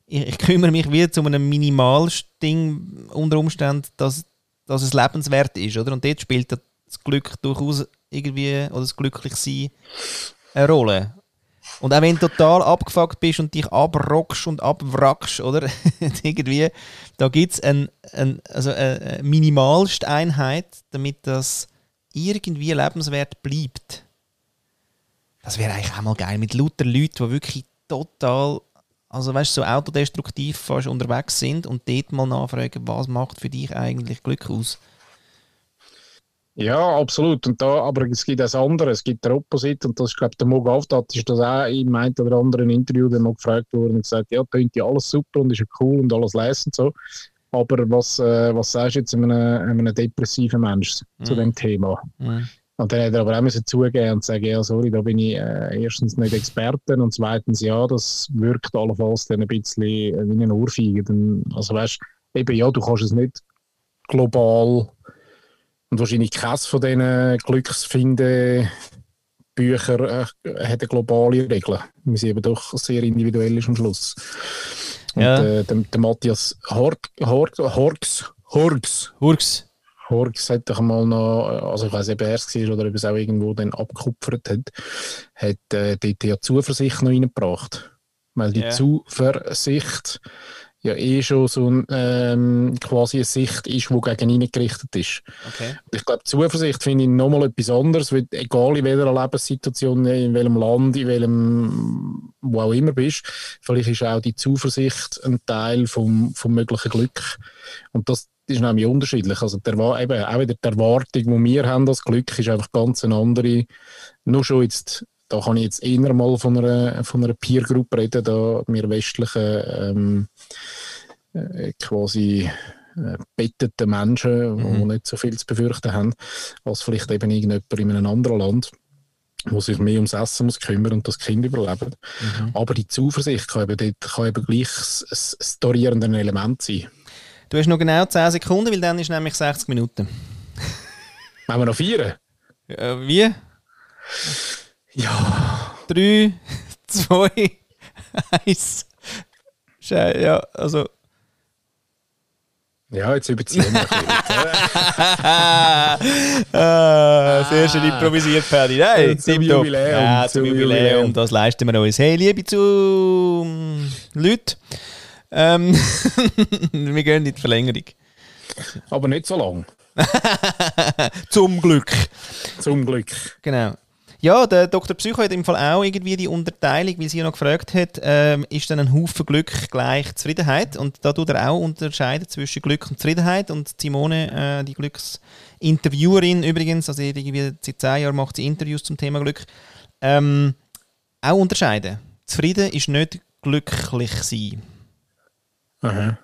ich, ich kümmere mich wieder zu einem Minimalsting unter Umständen, dass, dass es lebenswert ist, oder? Und dort spielt das Glück durchaus irgendwie, oder das Glücklichsein eine Rolle. Und auch wenn du total abgefuckt bist und dich abrockst und abwrackst, oder? Irgendwie, da gibt es ein, ein, also eine minimalste Einheit, damit das irgendwie lebenswert bleibt. Das wäre eigentlich auch mal geil, mit lauter Leuten, die wirklich total, also weißt du, so autodestruktiv fast unterwegs sind und dort mal nachfragen, was macht für dich eigentlich Glück aus? Ja, absolut. Und da, aber es gibt das andere, es gibt der Opposite und das ist, glaube der Mo Gavdat ist das auch im einen oder anderen Interview dann mal gefragt worden und gesagt, ja, tönt ja alles super und ist ja cool und alles leise und so. Aber was, äh, was sagst du jetzt einem, einem depressiven Mensch zu Mhm. dem Thema? Mhm. Und dann hat er aber auch müssen zugeben und sagen, ja, sorry, da bin ich äh, erstens nicht Experte und zweitens, ja, das wirkt allenfalls dann ein bisschen äh, wie eine Ohrfeige. Dann, also weißt eben, ja, du kannst es nicht global und wahrscheinlich keines von diesen Glücksfinden Bücher äh, hat eine globale Regel. Wir sind eben doch sehr individuell ist am Schluss. Und Ja. äh, der, der Matthias Horg, Horg, Horgs, Horgs, Hurks. Horgs hat doch mal noch, also ich weiß nicht, ob er es war oder ob es auch irgendwo dann abgekupfert hat, hat äh, dort ja Zuversicht noch reingebracht. Weil die Ja. Zuversicht ja eh schon so ein, ähm, quasi eine Sicht ist, die gegen ihn gerichtet ist. Okay. Ich glaube, Zuversicht finde ich nochmal etwas anderes, weil egal in welcher Lebenssituation, in welchem Land, in welchem, wo auch immer bist, vielleicht ist auch die Zuversicht ein Teil vom, vom möglichen Glück. Und das ist nämlich unterschiedlich. Also der, eben, auch wieder die Erwartung, die wir haben als Glück, ist einfach ganz eine andere. Nur schon jetzt da kann ich jetzt eher mal von einer, von einer Peer Group reden, da wir westlichen ähm, äh, quasi äh, betteten Menschen, mhm. die nicht so viel zu befürchten haben, als vielleicht eben irgendjemand in einem anderen Land wo sich mehr ums Essen muss kümmern und das Kind überleben. Mhm. Aber die Zuversicht kann eben, dort, kann eben gleich ein storierende Element sein. Du hast noch genau 10 Sekunden, weil dann ist nämlich 60 Minuten. Wollen wir noch vier? Äh, wie? Ja. Drei, zwei, eins. Schei ja, also. Ja, jetzt überziehen wir ein ah, sehr schön improvisiert, Paddy. Nein, zum Jubiläum. Ja, zum, zum Jubiläum. Jubiläum. Das leisten wir uns. Hey, liebe zu Leute, ähm, wir gehen in die Verlängerung. Aber nicht so lang. Zum Glück. Zum Glück. Genau. Ja, der Dr. Psycho hat im Fall auch irgendwie die Unterteilung, weil sie ja noch gefragt hat, ähm, ist dann ein Haufen Glück gleich Zufriedenheit? Und da tut er auch unterscheiden zwischen Glück und Zufriedenheit. Und Simone, äh, die Glücksinterviewerin übrigens, also irgendwie seit zehn Jahren macht sie Interviews zum Thema Glück, ähm, auch unterscheiden. Zufrieden ist nicht glücklich sein. Aha.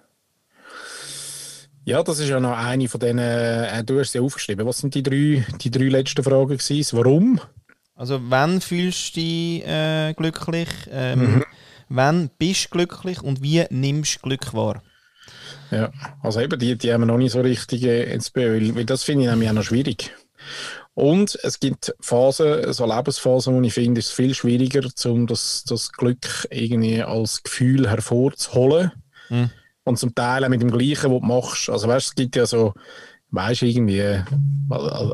Ja, das ist ja noch eine von denen, äh, du hast sie aufgeschrieben. Was sind die drei, die drei letzten Fragen gewesen? Warum? Also, wann fühlst du dich äh, glücklich? Ähm, mhm. Wann bist du glücklich und wie nimmst du Glück wahr? Ja, also eben, die, die haben wir noch nicht so richtig äh, ins Bild, weil das finde ich nämlich auch noch schwierig. Und es gibt Phasen, so Lebensphasen, wo ich finde, ist es viel schwieriger, um das, das Glück irgendwie als Gefühl hervorzuholen. Mhm. Und zum Teil auch mit dem Gleichen, was du machst. Also weißt, es gibt ja so weißt irgendwie, äh,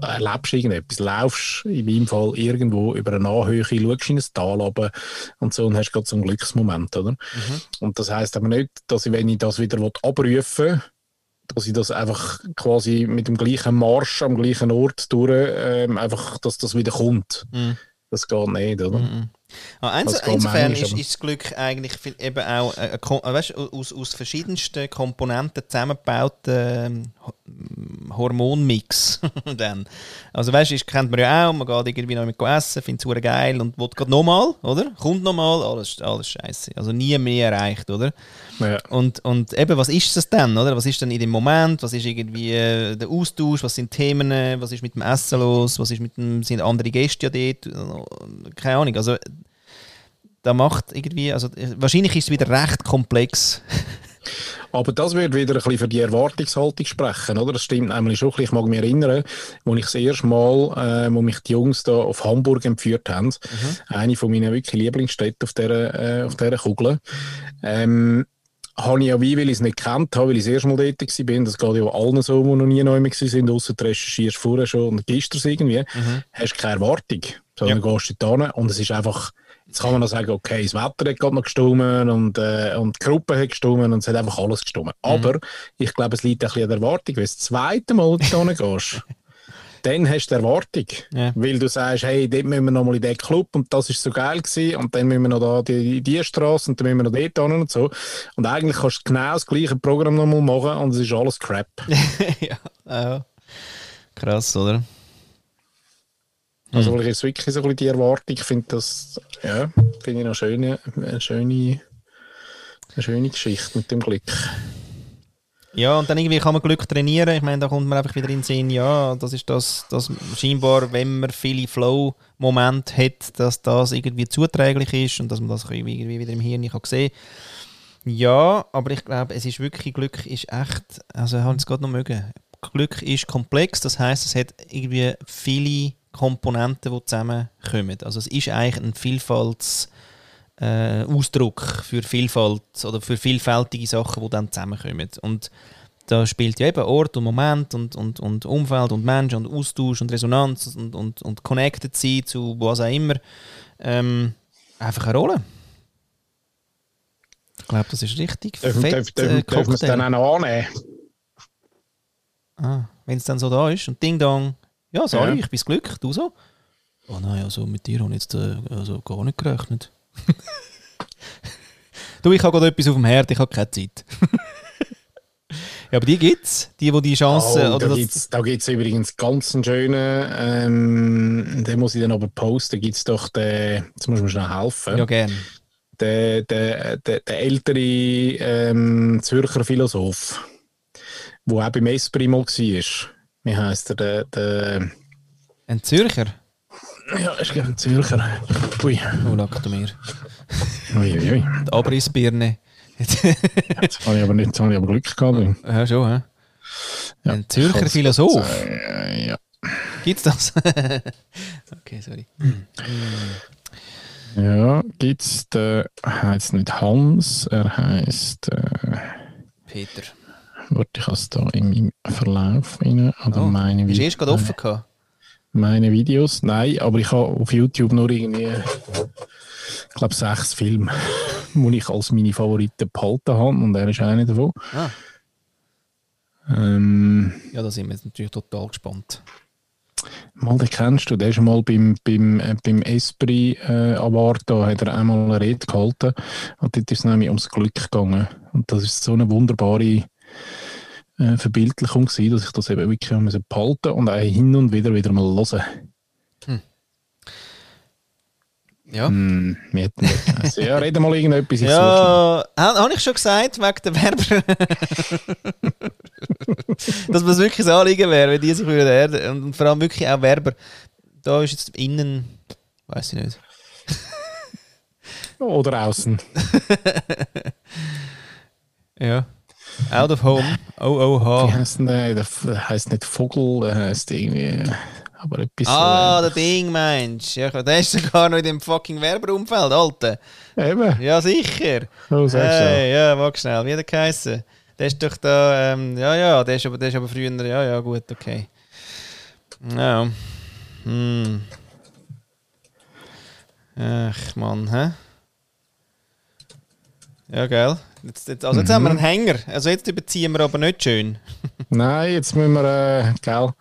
erlebst irgendetwas, laufst in meinem Fall irgendwo über eine Anhöhe, schaust in ein Tal runter und so und hast gerade so einen Glücksmoment, oder? Mhm. Und das heisst aber nicht, dass ich, wenn ich das wieder abrufen will, dass ich das einfach quasi mit dem gleichen Marsch am gleichen Ort durch, ähm, einfach, dass das wieder kommt. Mhm. Das geht nicht, oder? Mhm. Ah, insofern ist, ist, das Glück eigentlich eben auch äh, äh, weißt, aus, aus verschiedensten Komponenten zusammengebauten äh, Hormonmix. dann. Also weißt du, kennt man ja auch, man geht irgendwie noch mit essen, findet es geil und will gerade nochmal, oder? Kommt nochmal, alles, alles scheiße. Also nie mehr erreicht, oder? Ja. Und, und eben, was ist das denn, oder? Was ist denn in dem Moment? Was ist irgendwie äh, der Austausch? Was sind Themen? Was ist mit dem Essen los? Was ist mit dem, sind andere Gäste ja dort? Keine Ahnung. Also da macht irgendwie, also wahrscheinlich ist es wieder recht komplex. Aber das wird wieder ein bisschen für die Erwartungshaltung sprechen, oder? Das stimmt nämlich schon. Ich mag mich erinnern, als ich das erste Mal, äh, wo mich die Jungs da auf Hamburg entführt haben, mhm. eine von meinen wirklich Lieblingsstädten auf dieser, äh, auf dieser Kugel, ähm, habe ich ja wie, weil ich es nicht kennt habe, weil ich das erste Mal dort war, das geht ja allen so, die noch nie neu waren, außer du recherchierst vorher schon und gehst es irgendwie, mhm. hast du keine Erwartung, sondern ja. gehst du hin und es ist einfach Jetzt kann man noch sagen, okay, das Wetter hat gerade noch gestummen und, äh, und die Gruppe hat gestummen und es hat einfach alles gestummen. Mhm. Aber ich glaube, es liegt ein bisschen an der Erwartung. Wenn du das zweite Mal da gehst, dann hast du die Erwartung. Ja. Weil du sagst, hey, dort müssen wir noch mal in den Club und das ist so geil gewesen und dann müssen wir noch da die, die Straße und dann müssen wir noch dort hin und so. Und eigentlich kannst du genau das gleiche Programm noch mal machen und es ist alles Crap. ja, ja, krass, oder? Also, mhm. weil ich jetzt wirklich so ein bisschen die Erwartung ich finde, das ja, finde ich eine schöne, eine schöne, eine schöne Geschichte mit dem Glück. Ja, und dann irgendwie kann man Glück trainieren. Ich meine, da kommt man einfach wieder in den Sinn, ja, das ist das, das scheinbar, wenn man viele Flow-Momente hat, dass das irgendwie zuträglich ist und dass man das irgendwie wieder im Hirn kann sehen Ja, aber ich glaube, es ist wirklich, Glück ist echt, also ich habe es gerade noch mögen. Glück ist komplex, das heißt, es hat irgendwie viele Komponenten, die zusammenkommen. Also es ist eigentlich ein Vielfaltsausdruck äh, für Vielfalt oder für vielfältige Sachen, die dann zusammenkommen. Und da spielt ja eben Ort und Moment und, und, und Umfeld und Mensch und Austausch und Resonanz und, und, und connected sein zu was auch immer ähm, einfach eine Rolle. Ich glaube, das ist richtig Dürfen, fett. äh, wir es dann auch noch annehmen? Ah, Wenn es dann so da ist und Ding Dong. Ja, sorry, Ja. ich bin's Glück. Du so? Oh nein, also mit dir habe ich jetzt äh, also gar nicht gerechnet. du, ich habe gerade etwas auf dem Herd, ich habe keine Zeit. ja, aber die gibt's. Die, die die Chance. Oh, oder da gibt's da gibt's übrigens ganz einen schönen, ähm, den muss ich dann aber posten, gibt's doch den, jetzt muss mir schnell helfen, ja, gern. der, der, der, der ältere ähm, Zürcher Philosoph, der auch beim Esprit mal war. Wie heisst er? Der, der, Ein Zürcher? ja, ist glaube ein Zürcher. Ui, Oh, du mir. ui, ui, ui. Die Abrissbirne. Jetzt habe ich aber nicht, jetzt habe ich aber Glück gehabt. ja, schon, hä? Ja, Ein Zürcher Philosoph? äh, ja. Gibt's das? okay, sorry. ja, gibt's der, heißt nicht Hans, er heißt, äh, Peter. Warte, ich habe es da in meinem Verlauf rein, oder Oh, meine, ist Vi- erst gerade offen gehabt. meine Videos. Nein, aber ich habe auf YouTube nur irgendwie, ich glaube, sechs Filme, die ich als meine Favoriten behalten habe und er ist einer davon. Ah. Ähm, Ja, da sind wir jetzt natürlich total gespannt. mal, den kennst du, der ist mal beim, beim, äh, beim Esprit äh, Award, da hat er einmal eine Rede gehalten und dort ist es nämlich ums Glück gegangen. Und das ist so eine wunderbare äh, Verbildlichung gewesen, dass ich das eben wirklich behalten und auch hin und wieder wieder mal hören. Ja. Hm, hat denn der geheißen? Ja, rede mal irgendetwas. ich. Ja, habe hab ich schon gesagt, wegen der Werber. Dass mir es wirklich das Anliegen wäre, wenn die sich würden erden. Und vor allem wirklich auch Werber. Da ist jetzt innen, weiß ich nicht. Oder außen. Ja. Out of home. Wie OOH. heißt denn der? Der f- der heisst nicht Vogel, der heisst irgendwie. Aber etwas. Ah, der Ding meinst? Ja, der ist sogar noch in dem fucking Werberumfeld, Alter. eben. Ja, sicher. Sagst du. Hey, ja, warte schnell. Wie der geheißen? Der ist doch da, ähm, ja, ja, der ist, aber, der ist aber früher, ja, ja, gut, okay. Ja. Hm. Ach, Mann, hä? Ja, gell? Jetzt, jetzt, also jetzt haben wir einen Hänger. Also jetzt überziehen wir aber nicht schön. Nein, jetzt müssen wir, äh, gell. Aber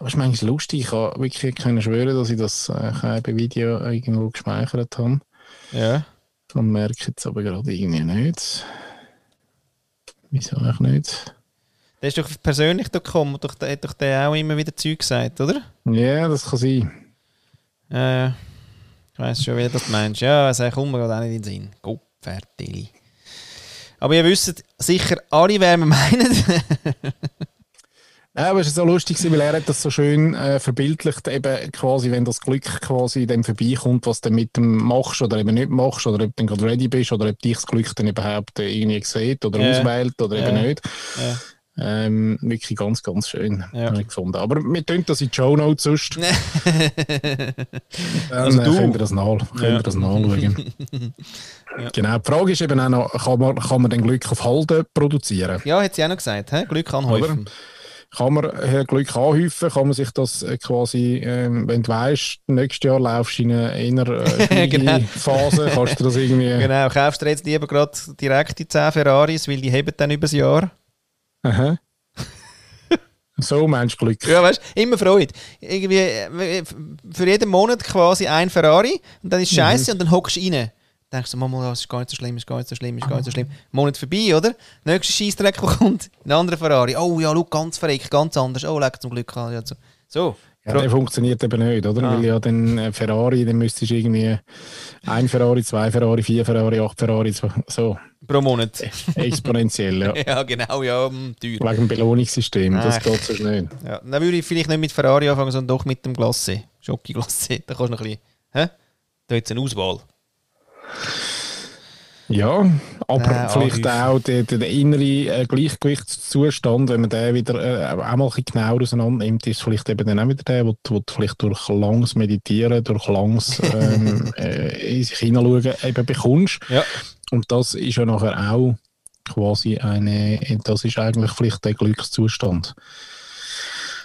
es ist manchmal lustig. Ich kann wirklich können schwören, dass ich das äh, kein Video irgendwo gespeichert habe. Ja. Und merke jetzt aber gerade irgendwie nicht. Wieso auch nicht? Der ist doch persönlich da gekommen, doch, der hat doch der auch immer wieder Zeug gesagt, oder? Ja, das kann sein. Ja. Ich weiss schon, wie du das meinst. Ja, es kommt mir gerade auch nicht in den Sinn. Gott, fertig. Aber ihr wisst sicher alle, wer wir meinen. Ja, aber es ist so lustig, weil er hat das so schön äh, verbildlicht, eben quasi, wenn das Glück quasi dem vorbeikommt, was du mit dem machst oder eben nicht machst, oder ob du dann gerade ready bist, oder ob dich das Glück dann überhaupt irgendwie sieht oder Ja. auswählt oder Ja. eben nicht. ja. Ähm, wirklich ganz, ganz schön, Ja. habe ich gefunden. Aber wir tun das in die Show Notes sonst. Dann Also äh, du. könnt ihr das, nach, könnt Ja. ihr das nachschauen. Genau, die Frage ist eben auch noch, kann man, kann man denn Glück auf Halde produzieren? ja, hat sie auch noch gesagt. He? Glück anhäufen. Kann man äh, Glück anhäufen? Kann man sich das äh, quasi, ähm, wenn du weißt, nächstes Jahr laufst du in eine eher äh, Genau. Phase, kannst du das irgendwie. Genau, kaufst du jetzt lieber gerade direkt die 10 Ferraris, weil die heben dann übers Jahr. Aha. so meinst du Glück. Ja, weißt du, immer Freude. Irgendwie äh, für jeden Monat quasi ein Ferrari und dann ist scheiße und dann hockst du rein. Denkst du, Mama, das ist gar nicht so schlimm, ist gar nicht so schlimm, ist gar nicht so schlimm. Monat vorbei, oder? Nächster Scheissdreck, der kommt, ein anderer Ferrari. Oh ja, schau, ganz verreckt, ganz anders. Oh, leck zum Glück an. Ja, so. so. Ja, der funktioniert eben nicht, oder? Ah. Weil ja dann Ferrari, dann müsstest du irgendwie ein Ferrari, zwei Ferrari, vier Ferrari, acht Ferrari, so, Pro Monat. exponentiell, ja. ja, genau, ja, mm, teuer. Wegen dem Belohnungssystem, das Ach. geht so schnell. Ja, dann würde ich vielleicht nicht mit Ferrari anfangen, sondern doch mit dem Glacé. Schoki-Glacé. Da kannst du noch ein bisschen. Hä? Da hat es eine Auswahl. Ja, aber Nein, vielleicht auch der, der, innere äh, Gleichgewichtszustand, wenn man den wieder äh, auch mal ein genauer auseinander nimmt, ist vielleicht eben dann auch wieder der, wo, du- wo du vielleicht durch langes Meditieren, durch langes ähm, äh, in sich hineinschauen eben bekommst. Ja. Und das ist ja nachher auch quasi eine, das ist eigentlich vielleicht der Glückszustand.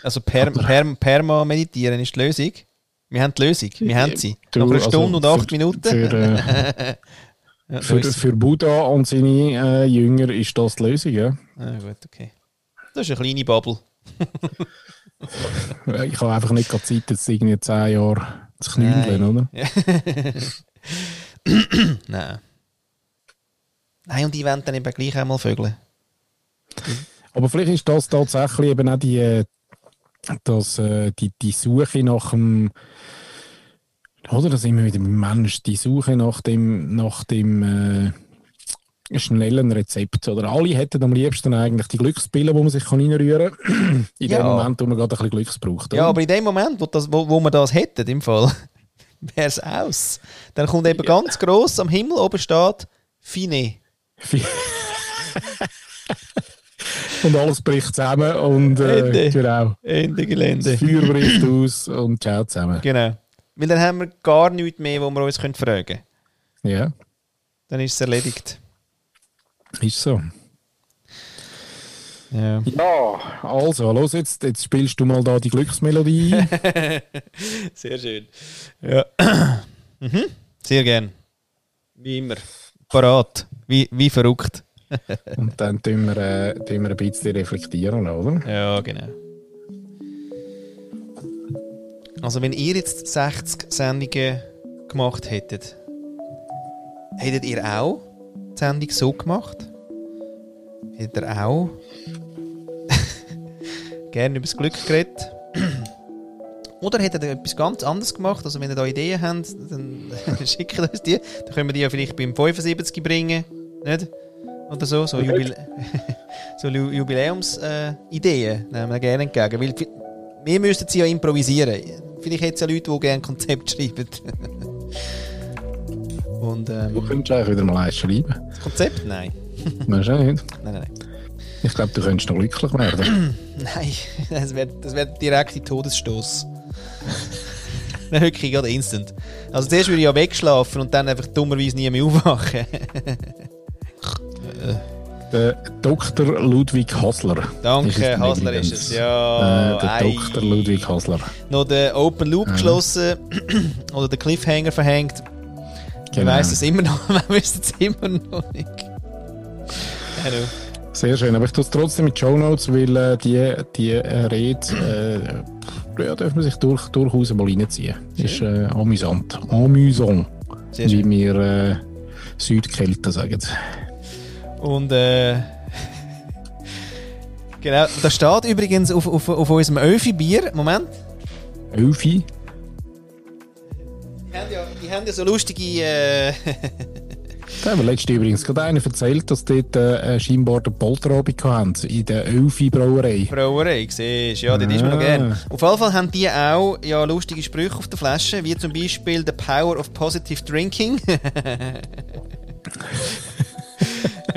Also per, per, Perma-meditieren ist die Lösung. Wir haben die Lösung. Wir haben sie. Du, Nach einer also Stunde und für- acht Minuten. Für, äh, Ja, Für, für Buddha und seine äh, Jünger ist das die Lösung, ja. Ah, gut, okay. Das ist eine kleine Bubble. Ich habe einfach nicht gerade Zeit, jetzt irgendwie 10 Jahre zu knüllen, oder? Nein. Nein, und die wollen dann eben gleich einmal vögeln. Aber vielleicht ist das tatsächlich eben auch die, äh, das, äh, die, die Suche nach dem, oder das immer wieder beim Mensch, die Suche nach dem, nach dem äh, schnellen Rezept. Oder alle hätten am liebsten eigentlich die Glückspille, wo man sich kann reinrühren kann. In Ja. dem Moment, wo man gerade ein bisschen Glücks braucht. Ja, oder? aber in dem Moment, wo, das, wo, wo wir das hätten, im Fall, wäre es aus. Dann kommt eben ganz gross am Himmel oben steht Fine. und alles bricht zusammen und Ende. äh, genau. Ende Das Gelände. Feuer bricht aus und ciao zusammen. Genau. Weil dann haben wir gar nichts mehr, wo wir uns können fragen können. Ja, Dann ist es erledigt. ist so. Ja. Ja, also, los jetzt, jetzt spielst du mal da die Glücksmelodie. Sehr schön. Ja. mhm. Sehr gern. Wie immer. Parat. Wie, wie verrückt. und dann tun wir, äh, tun wir ein bisschen reflektieren, oder? Ja, genau. Also, wenn ihr jetzt 60 Sendungen gemacht hättet, hättet ihr auch die Sendung so gemacht? Hättet ihr auch gerne über das Glück geredet? Oder hättet ihr etwas ganz anderes gemacht? Also, wenn ihr da Ideen habt, dann schickt uns die. Dann können wir die ja vielleicht beim 75 bringen. Nicht? Oder so. So, Jubil so Ju- Jubiläumsideen nehmen wir gerne entgegen. Weil wir müssten sie ja improvisieren. Vielleicht es ja Leute, die gerne Konzept schreiben. Und Du ähm, könntest eigentlich wieder mal eins schreiben. das Konzept? Nein. Weißt du nicht? Nein, nein, nein. Ich glaube, du könntest noch glücklich werden. Nein, das wäre das wär direkt in Todesstoß. Dann wirklich gerade instant. Also zuerst würde ich ja wegschlafen und dann einfach dummerweise nie mehr aufwachen. Der Dr. Ludwig Hasler. Danke, Hasler ist es. Ja, Äh, der ei. Dr. Ludwig Hasler. Noch den Open Loop geschlossen oder den Cliffhanger verhängt. Genau. weiss es immer noch, man wüsste es immer noch nicht. Hallo. Sehr schön, aber ich tue es trotzdem mit Show Notes, weil äh, die, die äh, Rede äh, ja, darf man sich durch, durchaus mal reinziehen. Ist äh, amüsant. Amüsant, wie schön. wir äh, Südkelten sagen. Und äh, genau, da steht übrigens auf, auf, auf unserem Öfi-Bier, Moment, Elfi, die haben ja, die haben ja so lustige, äh, da haben wir letztens übrigens gerade einer erzählt, dass dort äh, scheinbar den Polterabend hatten in der Elfi Brauerei. Siehst ja, das ist mir noch Ah. gern. Auf jeden Fall haben die auch ja, lustige Sprüche auf der Flasche, wie zum Beispiel The Power of Positive Drinking.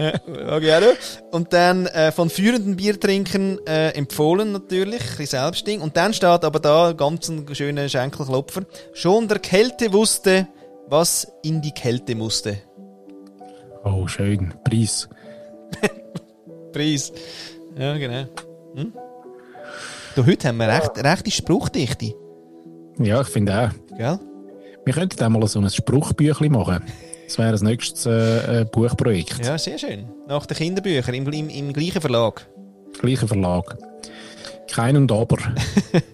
ja, noch. Und dann äh, von führenden Biertrinkern äh, empfohlen natürlich, ein Selbstding. Und dann steht aber da ganz ein schöner Schenkelklopfer. Schon der Kälte wusste, was in die Kälte musste. Oh, schön. Preis. Preis. Ja, genau. Hm? Du, heute haben wir recht, rechte Spruchdichte. Ja, ich finde auch. Gell? Wir könnten auch mal so ein Spruchbüchlein machen. Das wäre das nächste äh, äh, Buchprojekt. Ja, sehr schön. Nach den Kinderbüchern im, im, im gleichen Verlag. Gleicher Verlag. Kein und aber.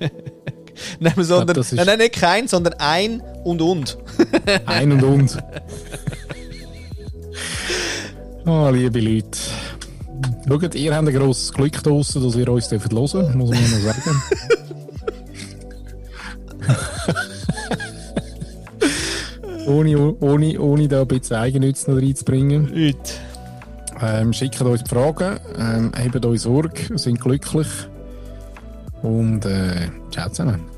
Nein, sondern, ist- nein, nein, nicht kein, sondern ein und und. Ein und und. Oh, liebe Leute. Schaut, ihr habt ein grosses Glück draussen, dass ihr uns hören dürft, muss man sagen. Ohne, ohne, ohne da ein bisschen Eigennütze noch reinzubringen. Heute. Ähm, schickt uns die Fragen, ähm, habt euch Sorge, sind glücklich und äh, ciao zusammen.